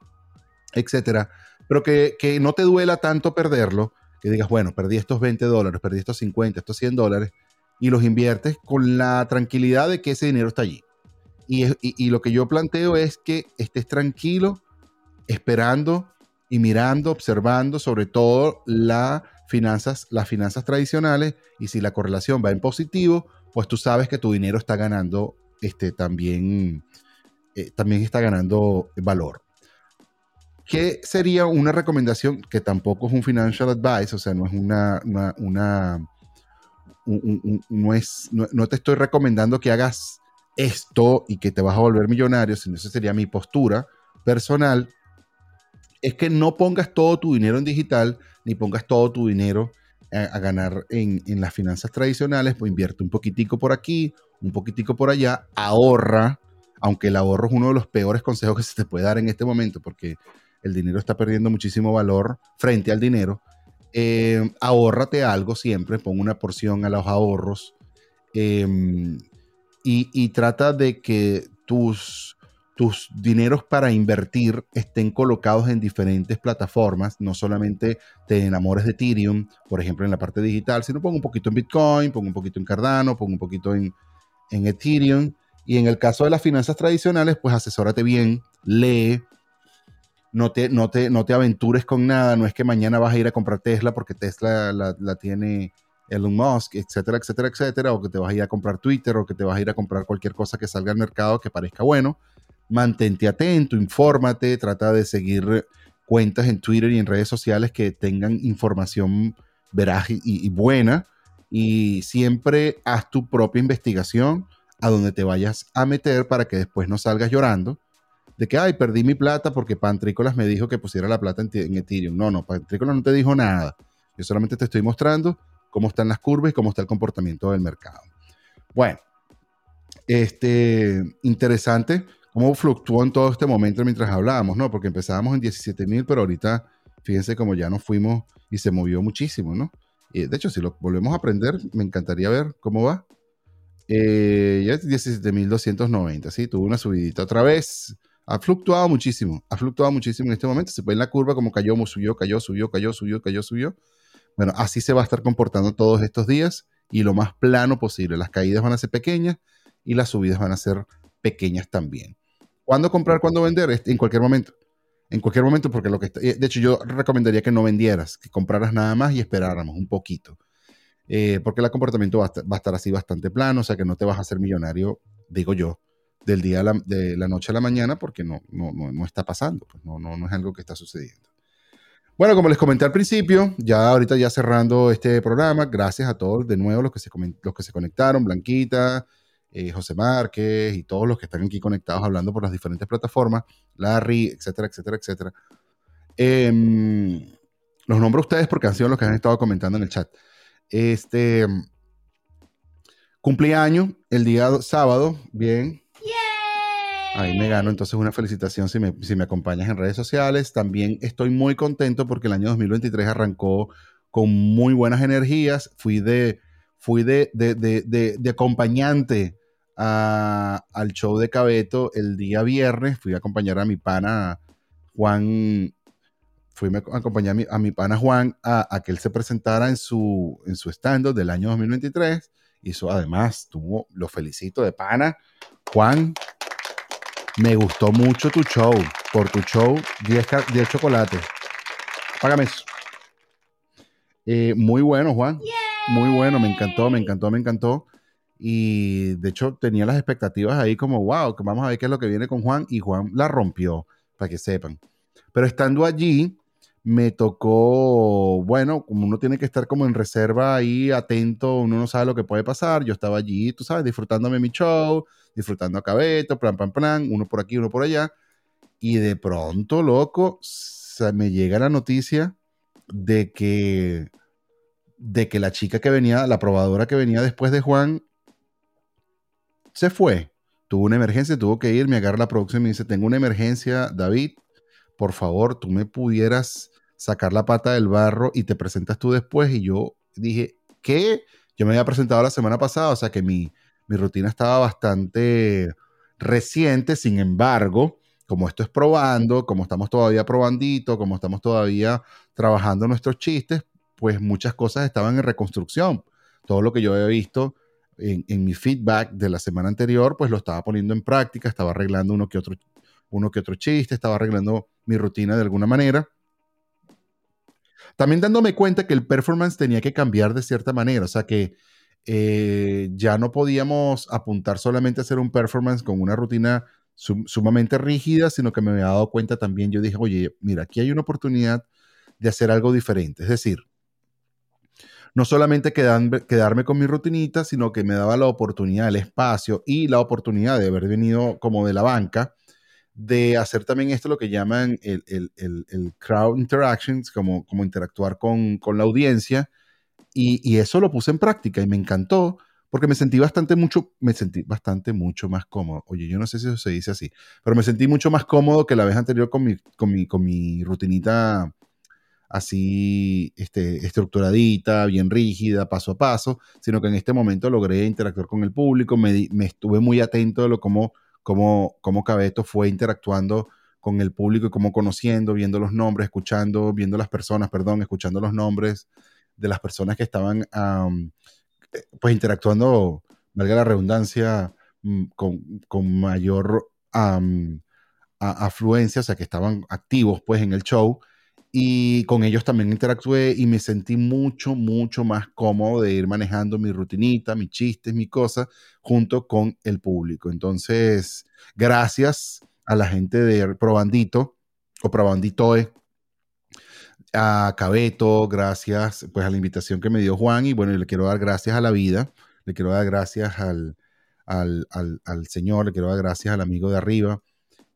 etcétera. Pero que, no te duela tanto perderlo, que digas, bueno, perdí estos 20 dólares, perdí estos 50, estos 100 dólares, y los inviertes con la tranquilidad de que ese dinero está allí. Y, y lo que yo planteo es que estés tranquilo, esperando y mirando, observando sobre todo la finanzas, las finanzas tradicionales y si la correlación va en positivo, pues tú sabes que tu dinero está ganando este, también, eh, también está ganando valor. ¿Qué sería una recomendación que tampoco es un financial advice? O sea, no es una, una, no, es, no, te estoy recomendando que hagas esto y que te vas a volver millonario, sino esa sería mi postura personal es que no pongas todo tu dinero en digital, ni pongas todo tu dinero a, ganar en, las finanzas tradicionales, pues invierte un poquitico por aquí, un poquitico por allá, ahorra, aunque el ahorro es uno de los peores consejos que se te puede dar en este momento, porque el dinero está perdiendo muchísimo valor frente al dinero. Eh, ahórrate algo siempre, pon una porción a los ahorros em, y, trata de que tus tus dineros para invertir estén colocados en diferentes plataformas, no solamente te enamores de Ethereum, por ejemplo, en la parte digital, sino pongo un poquito en Bitcoin, pongo un poquito en Cardano, pongo un poquito en, en Ethereum. Y en el caso de las finanzas tradicionales, pues asesórate bien, lee, no te, no te, no te aventures con nada, no es que mañana vas a ir a comprar Tesla porque Tesla la, la tiene Elon Musk, etcétera, etcétera, etcétera, o que te vas a ir a comprar Twitter o que te vas a ir a comprar cualquier cosa que salga al mercado que parezca bueno mantente atento, infórmate, trata de seguir cuentas en Twitter y en redes sociales que tengan información veraz y, buena y siempre haz tu propia investigación a donde te vayas a meter para que después no salgas llorando de que, ay, perdí mi plata porque Pantrícolas me dijo que pusiera la plata en, en Ethereum. No, no, Pantrícolas no te dijo nada. Yo solamente te estoy mostrando cómo están las curvas y cómo está el comportamiento del mercado. Bueno, este, interesante cómo fluctuó en todo este momento mientras hablábamos, ¿no? Porque empezábamos en 17 mil, pero ahorita, fíjense cómo ya nos fuimos y se movió muchísimo, ¿no? Y de hecho, si lo volvemos a aprender, me encantaría ver cómo va. Eh, ya es 17.290, ¿sí? Tuvo una subidita otra vez. Ha fluctuado muchísimo, ha fluctuado muchísimo en este momento. Se ve en la curva como cayó, subió, cayó, subió, cayó, subió, cayó, subió. Bueno, así se va a estar comportando todos estos días y lo más plano posible. Las caídas van a ser pequeñas y las subidas van a ser pequeñas también. ¿Cuándo comprar, cuándo vender? En cualquier momento. En cualquier momento, porque lo que está, de hecho yo recomendaría que no vendieras, que compraras nada más y esperáramos un poquito. Eh, porque el comportamiento va a, estar, así bastante plano, o sea que no te vas a hacer millonario, digo yo, del día a la, de la noche a la mañana, porque no, no, no, está pasando, pues no, no, no es algo que está sucediendo. Bueno, como les comenté al principio, ya ahorita ya cerrando este programa, gracias a todos de nuevo los que se, los que se conectaron, Blanquita, eh, José Márquez y todos los que están aquí conectados hablando por las diferentes plataformas, Larry, etcétera, etcétera, etcétera. Em, los nombro a ustedes porque han sido los que han estado comentando en el chat. Este cumpleaños el día sábado, bien. Ahí me gano entonces una felicitación si me, si me acompañas en redes sociales. También estoy muy contento porque el año 2023 arrancó con muy buenas energías. Fui de, fui de, de, de, de acompañante al show de Cabeto el día viernes. Fui a acompañar a mi pana Juan. Fui a acompañar a mi, a mi pana Juan a, a, que él se presentara en su, en su stand del año 2023. Hizo además, tuvo, lo felicito de pana. Juan, me gustó mucho tu show. Por tu show, 10, 10 chocolates. Págame eso. Eh, muy bueno, Juan. Muy bueno, me encantó, me encantó, me encantó. Y de hecho tenía las expectativas ahí como, wow, que vamos a ver qué es lo que viene con Juan. Y Juan la rompió, para que sepan. Pero estando allí, me tocó, bueno, como uno tiene que estar como en reserva ahí, atento, uno no sabe lo que puede pasar. Yo estaba allí, tú sabes, disfrutándome mi show, disfrutando a Cabeto, plan, plan, plan, uno por aquí, uno por allá. Y de pronto, loco, se me llega la noticia de que, de que la chica que venía, la probadora que venía después de Juan, se fue. Tuvo una emergencia, tuvo que ir, me agarra la producción y me dice, tengo una emergencia, David, por favor, tú me pudieras sacar la pata del barro y te presentas tú después. Y yo dije, ¿qué? Yo me había presentado la semana pasada, o sea que mi, mi rutina estaba bastante reciente, sin embargo, como esto es probando, como estamos todavía probandito, como estamos todavía trabajando nuestros chistes, pues muchas cosas estaban en reconstrucción. Todo lo que yo había visto en, en, mi feedback de la semana anterior, pues lo estaba poniendo en práctica, estaba arreglando uno que otro, uno que otro chiste, estaba arreglando mi rutina de alguna manera. También dándome cuenta que el performance tenía que cambiar de cierta manera, o sea que eh, ya no podíamos apuntar solamente a hacer un performance con una rutina sumamente rígida, sino que me había dado cuenta también, yo dije, oye, mira, aquí hay una oportunidad de hacer algo diferente. Es decir, no solamente quedarme con mi rutinita, sino que me daba la oportunidad, el espacio y la oportunidad de haber venido como de la banca, de hacer también esto lo que llaman el, el, el, crowd interactions, como, como interactuar con, con la audiencia. Y, y, eso lo puse en práctica y me encantó porque me sentí bastante mucho, me sentí bastante mucho más cómodo. Oye, yo no sé si eso se dice así, pero me sentí mucho más cómodo que la vez anterior con mi, con mi, con mi rutinita así este, estructuradita, bien rígida, paso a paso, sino que en este momento logré interactuar con el público, me, me estuve muy atento de lo cómo, cómo, cómo Cabeto fue interactuando con el público y cómo conociendo, viendo los nombres, escuchando, viendo las personas, perdón, escuchando los nombres de las personas que estaban um, pues interactuando, valga la redundancia, mm, con, con mayor um, afluencia, o sea, que estaban activos pues en el show. Y con ellos también interactué y me sentí mucho, mucho más cómodo de ir manejando mi rutinita, mis chistes, mi cosa, junto con el público. Entonces, gracias a la gente de Probandito o Probanditoe, a Cabeto, gracias pues a la invitación que me dio Juan y bueno, le quiero dar gracias a la vida, le quiero dar gracias al, al, al, al Señor, le quiero dar gracias al amigo de arriba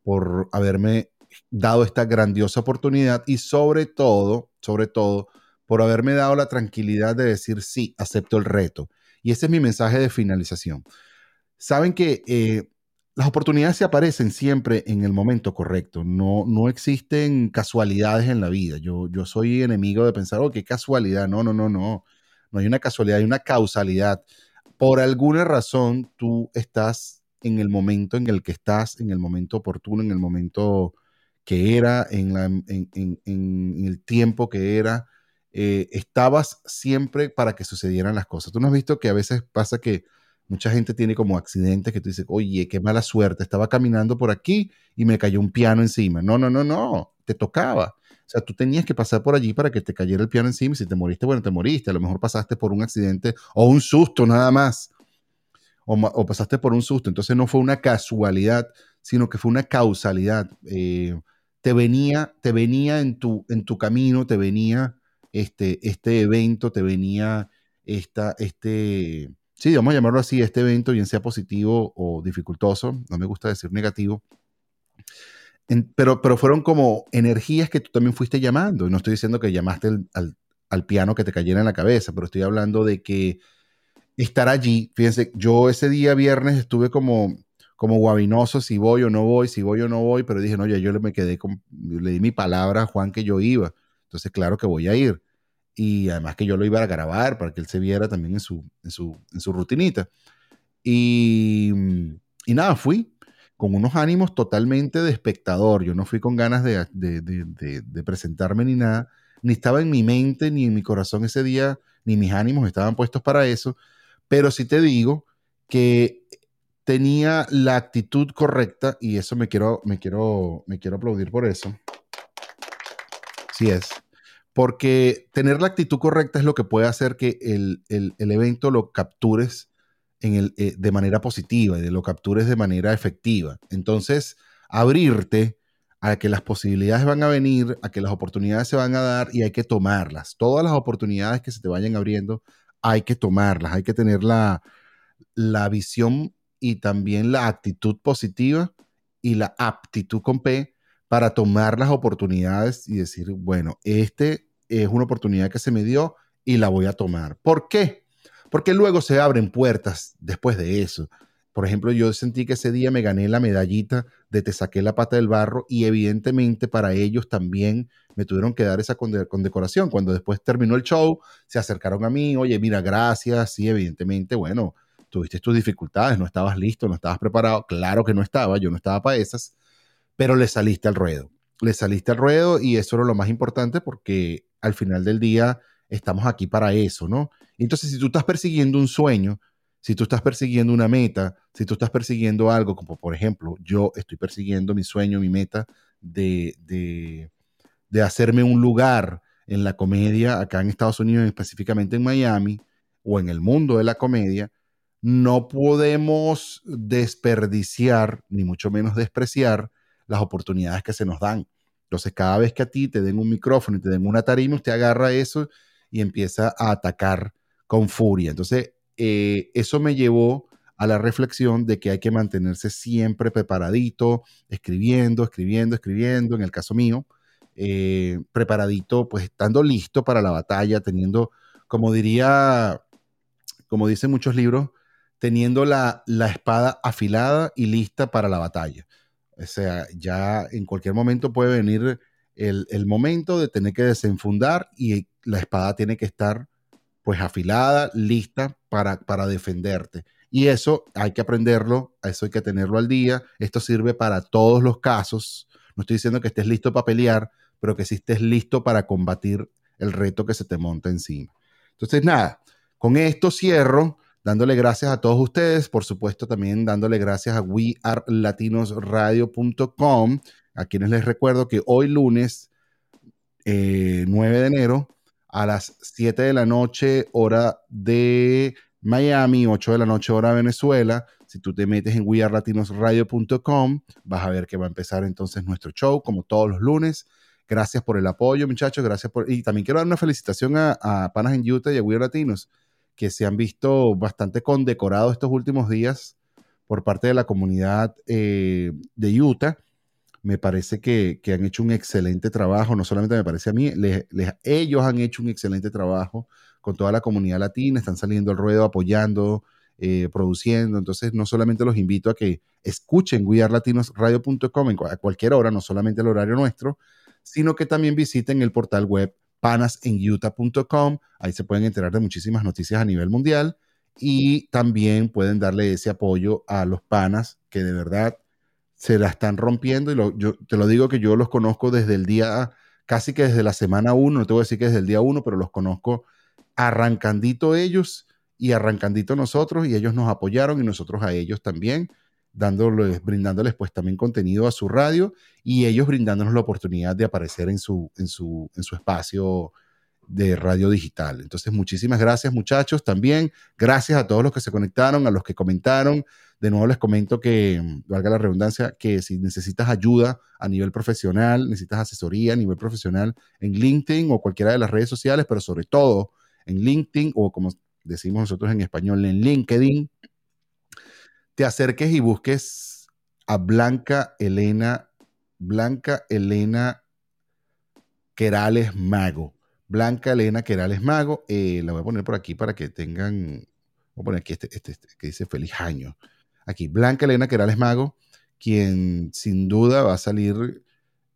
por haberme dado esta grandiosa oportunidad y sobre todo, sobre todo, por haberme dado la tranquilidad de decir sí, acepto el reto. Y ese es mi mensaje de finalización. Saben que eh, las oportunidades se aparecen siempre en el momento correcto. No, no existen casualidades en la vida. Yo, yo soy enemigo de pensar, oh, qué casualidad. No, no, no, no. No hay una casualidad, hay una causalidad. Por alguna razón, tú estás en el momento en el que estás, en el momento oportuno, en el momento que era, en, el tiempo que era. Eh, estabas siempre para que sucedieran las cosas. Tú no has visto que a veces pasa que Mucha gente tiene como accidentes que tú dices, oye, qué mala suerte, estaba caminando por aquí y me cayó un piano encima. No, no, no, no, te tocaba. O sea, tú tenías que pasar por allí para que te cayera el piano encima y si te moriste, bueno, te moriste. A lo mejor pasaste por un accidente o un susto nada más. O, o pasaste por un susto. Entonces no fue una casualidad, sino que fue una causalidad. Eh, te venía, te venía en tu, en tu camino, te venía este, este evento, te venía esta, este, sí, vamos a llamarlo así, este evento, bien sea positivo o dificultoso, no me gusta decir negativo, pero, pero fueron como energías que tú también fuiste llamando. No estoy diciendo que llamaste al, al, piano que te cayera en la cabeza, pero estoy hablando de que estar allí, fíjense, yo ese día viernes estuve como, como guabinoso si voy o no voy, si voy o no voy, pero dije, no, ya yo le me quedé con, le di mi palabra a Juan que yo iba. Entonces, claro que voy a ir. Y además que yo lo iba a grabar para que él se viera también en su, en su, en su rutinita. Y, y nada, fui con unos ánimos totalmente de espectador. Yo no fui con ganas de, de, de, de, presentarme ni nada, ni estaba en mi mente ni en mi corazón ese día, ni mis ánimos estaban puestos para eso. Pero sí te digo que tenía la actitud correcta y eso me quiero, me quiero, me quiero aplaudir por eso. Sí es. Porque tener la actitud correcta es lo que puede hacer que el, el, el evento lo captures en el, eh, de manera positiva y lo captures de manera efectiva. Entonces, abrirte a que las posibilidades van a venir, a que las oportunidades se van a dar y hay que tomarlas. Todas las oportunidades que se te vayan abriendo, hay que tomarlas, hay que tener la, la visión y también la actitud positiva y la aptitud con P para tomar las oportunidades y decir, bueno, este es una oportunidad que se me dio y la voy a tomar. ¿Por qué? Porque luego se abren puertas después de eso. Por ejemplo, yo sentí que ese día me gané la medallita de te saqué la pata del barro y evidentemente para ellos también me tuvieron que dar esa condecoración. Cuando después terminó el show, se acercaron a mí, oye, mira, gracias, sí, evidentemente, bueno, tuviste tus dificultades, no estabas listo, no estabas preparado, claro que no estaba, yo no estaba para esas, pero le saliste al ruedo, le saliste al ruedo y eso era lo más importante porque al final del día estamos aquí para eso, ¿no? Entonces, si tú estás persiguiendo un sueño, si tú estás persiguiendo una meta, si tú estás persiguiendo algo, como por ejemplo, yo estoy persiguiendo mi sueño, mi meta de, de, de hacerme un lugar en la comedia acá en Estados Unidos, específicamente en Miami, o en el mundo de la comedia, no podemos desperdiciar, ni mucho menos despreciar, las oportunidades que se nos dan. Entonces, cada vez que a ti te den un micrófono y te den una tarima, usted agarra eso y empieza a atacar con furia. Entonces, eh, eso me llevó a la reflexión de que hay que mantenerse siempre preparadito, escribiendo, escribiendo, escribiendo, en el caso mío, eh, preparadito, pues estando listo para la batalla, teniendo, como diría, como dicen muchos libros, teniendo la, la, espada afilada y lista para la batalla. O sea, ya en cualquier momento puede venir el, el, momento de tener que desenfundar y la espada tiene que estar pues afilada, lista para, para defenderte. Y eso hay que aprenderlo, eso hay que tenerlo al día. Esto sirve para todos los casos. No estoy diciendo que estés listo para pelear, pero que si estés listo para combatir el reto que se te monta encima. Entonces, nada, con esto cierro dándole gracias a todos ustedes, por supuesto también dándole gracias a wearelatinosradio.com, a quienes les recuerdo que hoy lunes eh, 9 de enero a las 7 de la noche hora de Miami, 8 de la noche hora de Venezuela, si tú te metes en wearelatinosradio.com, vas a ver que va a empezar entonces nuestro show como todos los lunes. Gracias por el apoyo, muchachos. Gracias por. Y también quiero dar una felicitación a, a Panas en Utah y a We Latinos que se han visto bastante condecorados estos últimos días por parte de la comunidad eh, de Utah. Me parece que, que, han hecho un excelente trabajo, no solamente me parece a mí, ellos han hecho un excelente trabajo con toda la comunidad latina, están saliendo al ruedo apoyando, eh, produciendo. Entonces, no solamente los invito a que escuchen wearlatinosradio.com a cualquier hora, no solamente el horario nuestro, sino que también visiten el portal web panasenutah.com. Ahí se pueden enterar de muchísimas noticias a nivel mundial y también pueden darle ese apoyo a los panas que de verdad se la están rompiendo. Y yo te lo digo que yo los conozco desde el día, casi que desde la semana uno, no te voy a decir que desde el día uno, pero los conozco arrancandito ellos y arrancandito nosotros y ellos nos apoyaron y nosotros a ellos también dándoles, brindándoles pues también contenido a su radio y ellos brindándonos la oportunidad de aparecer en su, en su, en su espacio de radio digital. Entonces, muchísimas gracias muchachos también. Gracias a todos los que se conectaron, a los que comentaron. De nuevo les comento que, valga la redundancia, que si necesitas ayuda a nivel profesional, necesitas asesoría a nivel profesional en LinkedIn o cualquiera de las redes sociales, pero sobre todo en LinkedIn o como decimos nosotros en español, en LinkedIn, te acerques y busques a Blanca Elena, Blanca Elena Querales Mago. Blanca Elena Querales Mago. Eh, la voy a poner por aquí para que tengan. Voy a poner aquí este, este, este, que dice feliz año. aquí. Blanca Elena Querales Mago, quien sin duda va a salir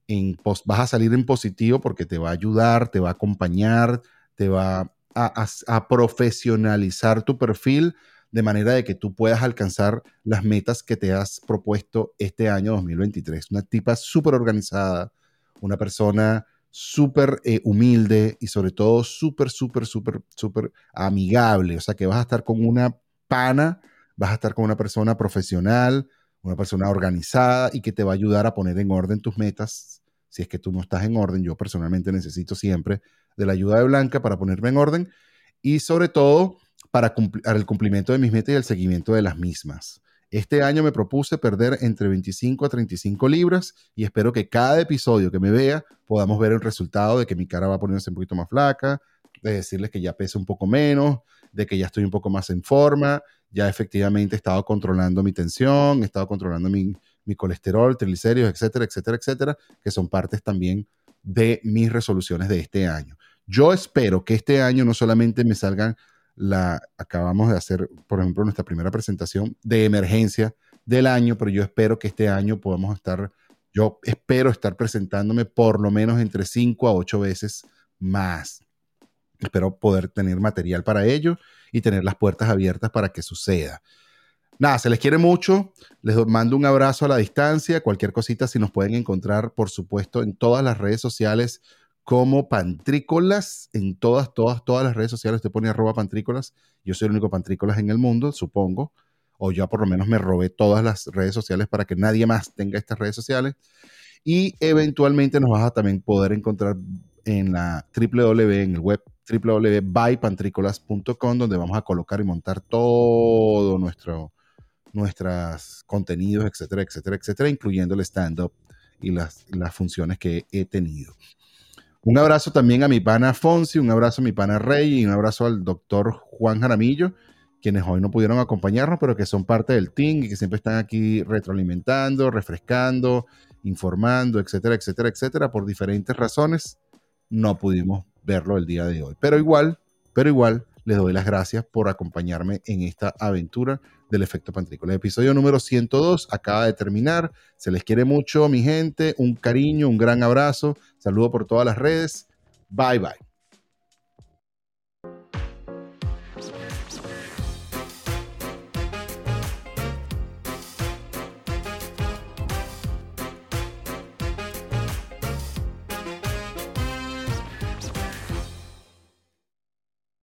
en, vas a salir en positivo porque te va a ayudar, te va a acompañar, te va a, profesionalizar tu perfil de manera de que tú puedas alcanzar las metas que te has propuesto este año 2023. Una tipa súper organizada, una persona súper eh, humilde y sobre todo súper, súper, súper, súper amigable. O sea que vas a estar con una pana, vas a estar con una persona profesional, una persona organizada y que te va a ayudar a poner en orden tus metas. Si es que tú no estás en orden, yo personalmente necesito siempre de la ayuda de Blanca para ponerme en orden y sobre todo para, el cumplimiento de mis metas y el seguimiento de las mismas. Este año me propuse perder entre 25 a 35 libras y espero que cada episodio que me vea podamos ver el resultado de que mi cara va poniéndose un poquito más flaca, de decirles que ya pesa un poco menos, de que ya estoy un poco más en forma, ya efectivamente he estado controlando mi tensión, he estado controlando mi, mi colesterol, triglicéridos, etcétera, etcétera, etcétera, que son partes también de mis resoluciones de este año. Yo espero que este año no solamente me salgan la, acabamos de hacer, por ejemplo, nuestra primera presentación de emergencia del año, pero yo espero que este año podamos estar, yo espero estar presentándome por lo menos entre 5 a 8 veces más. Espero poder tener material para ello y tener las puertas abiertas para que suceda. Nada, se les quiere mucho. Les mando un abrazo a la distancia. Cualquier cosita, si nos pueden encontrar, por supuesto, en todas las redes sociales como Pantrícolas. En todas, todas, todas las redes sociales te pone arroba Pantrícolas. Yo soy el único Pantrícolas en el mundo, supongo. O ya por lo menos me robé todas las redes sociales para que nadie más tenga estas redes sociales. Y eventualmente nos vas a también poder encontrar en la www, en el web www.bypantricolas.com, donde vamos a colocar y montar todo nuestro nuestros contenidos, etcétera, etcétera, etcétera, incluyendo el stand-up y las, las funciones que he tenido. Un abrazo también a mi pana Fonsi, un abrazo a mi pana Rey y un abrazo al doctor Juan Jaramillo, quienes hoy no pudieron acompañarnos, pero que son parte del team y que siempre están aquí retroalimentando, refrescando, informando, etcétera, etcétera, etcétera. Por diferentes razones no pudimos verlo el día de hoy. Pero igual, pero igual, les doy las gracias por acompañarme en esta aventura del efecto pantrícola. El episodio número 102 acaba de terminar. Se les quiere mucho, mi gente. Un cariño, un gran abrazo. Saludo por todas las redes. Bye bye.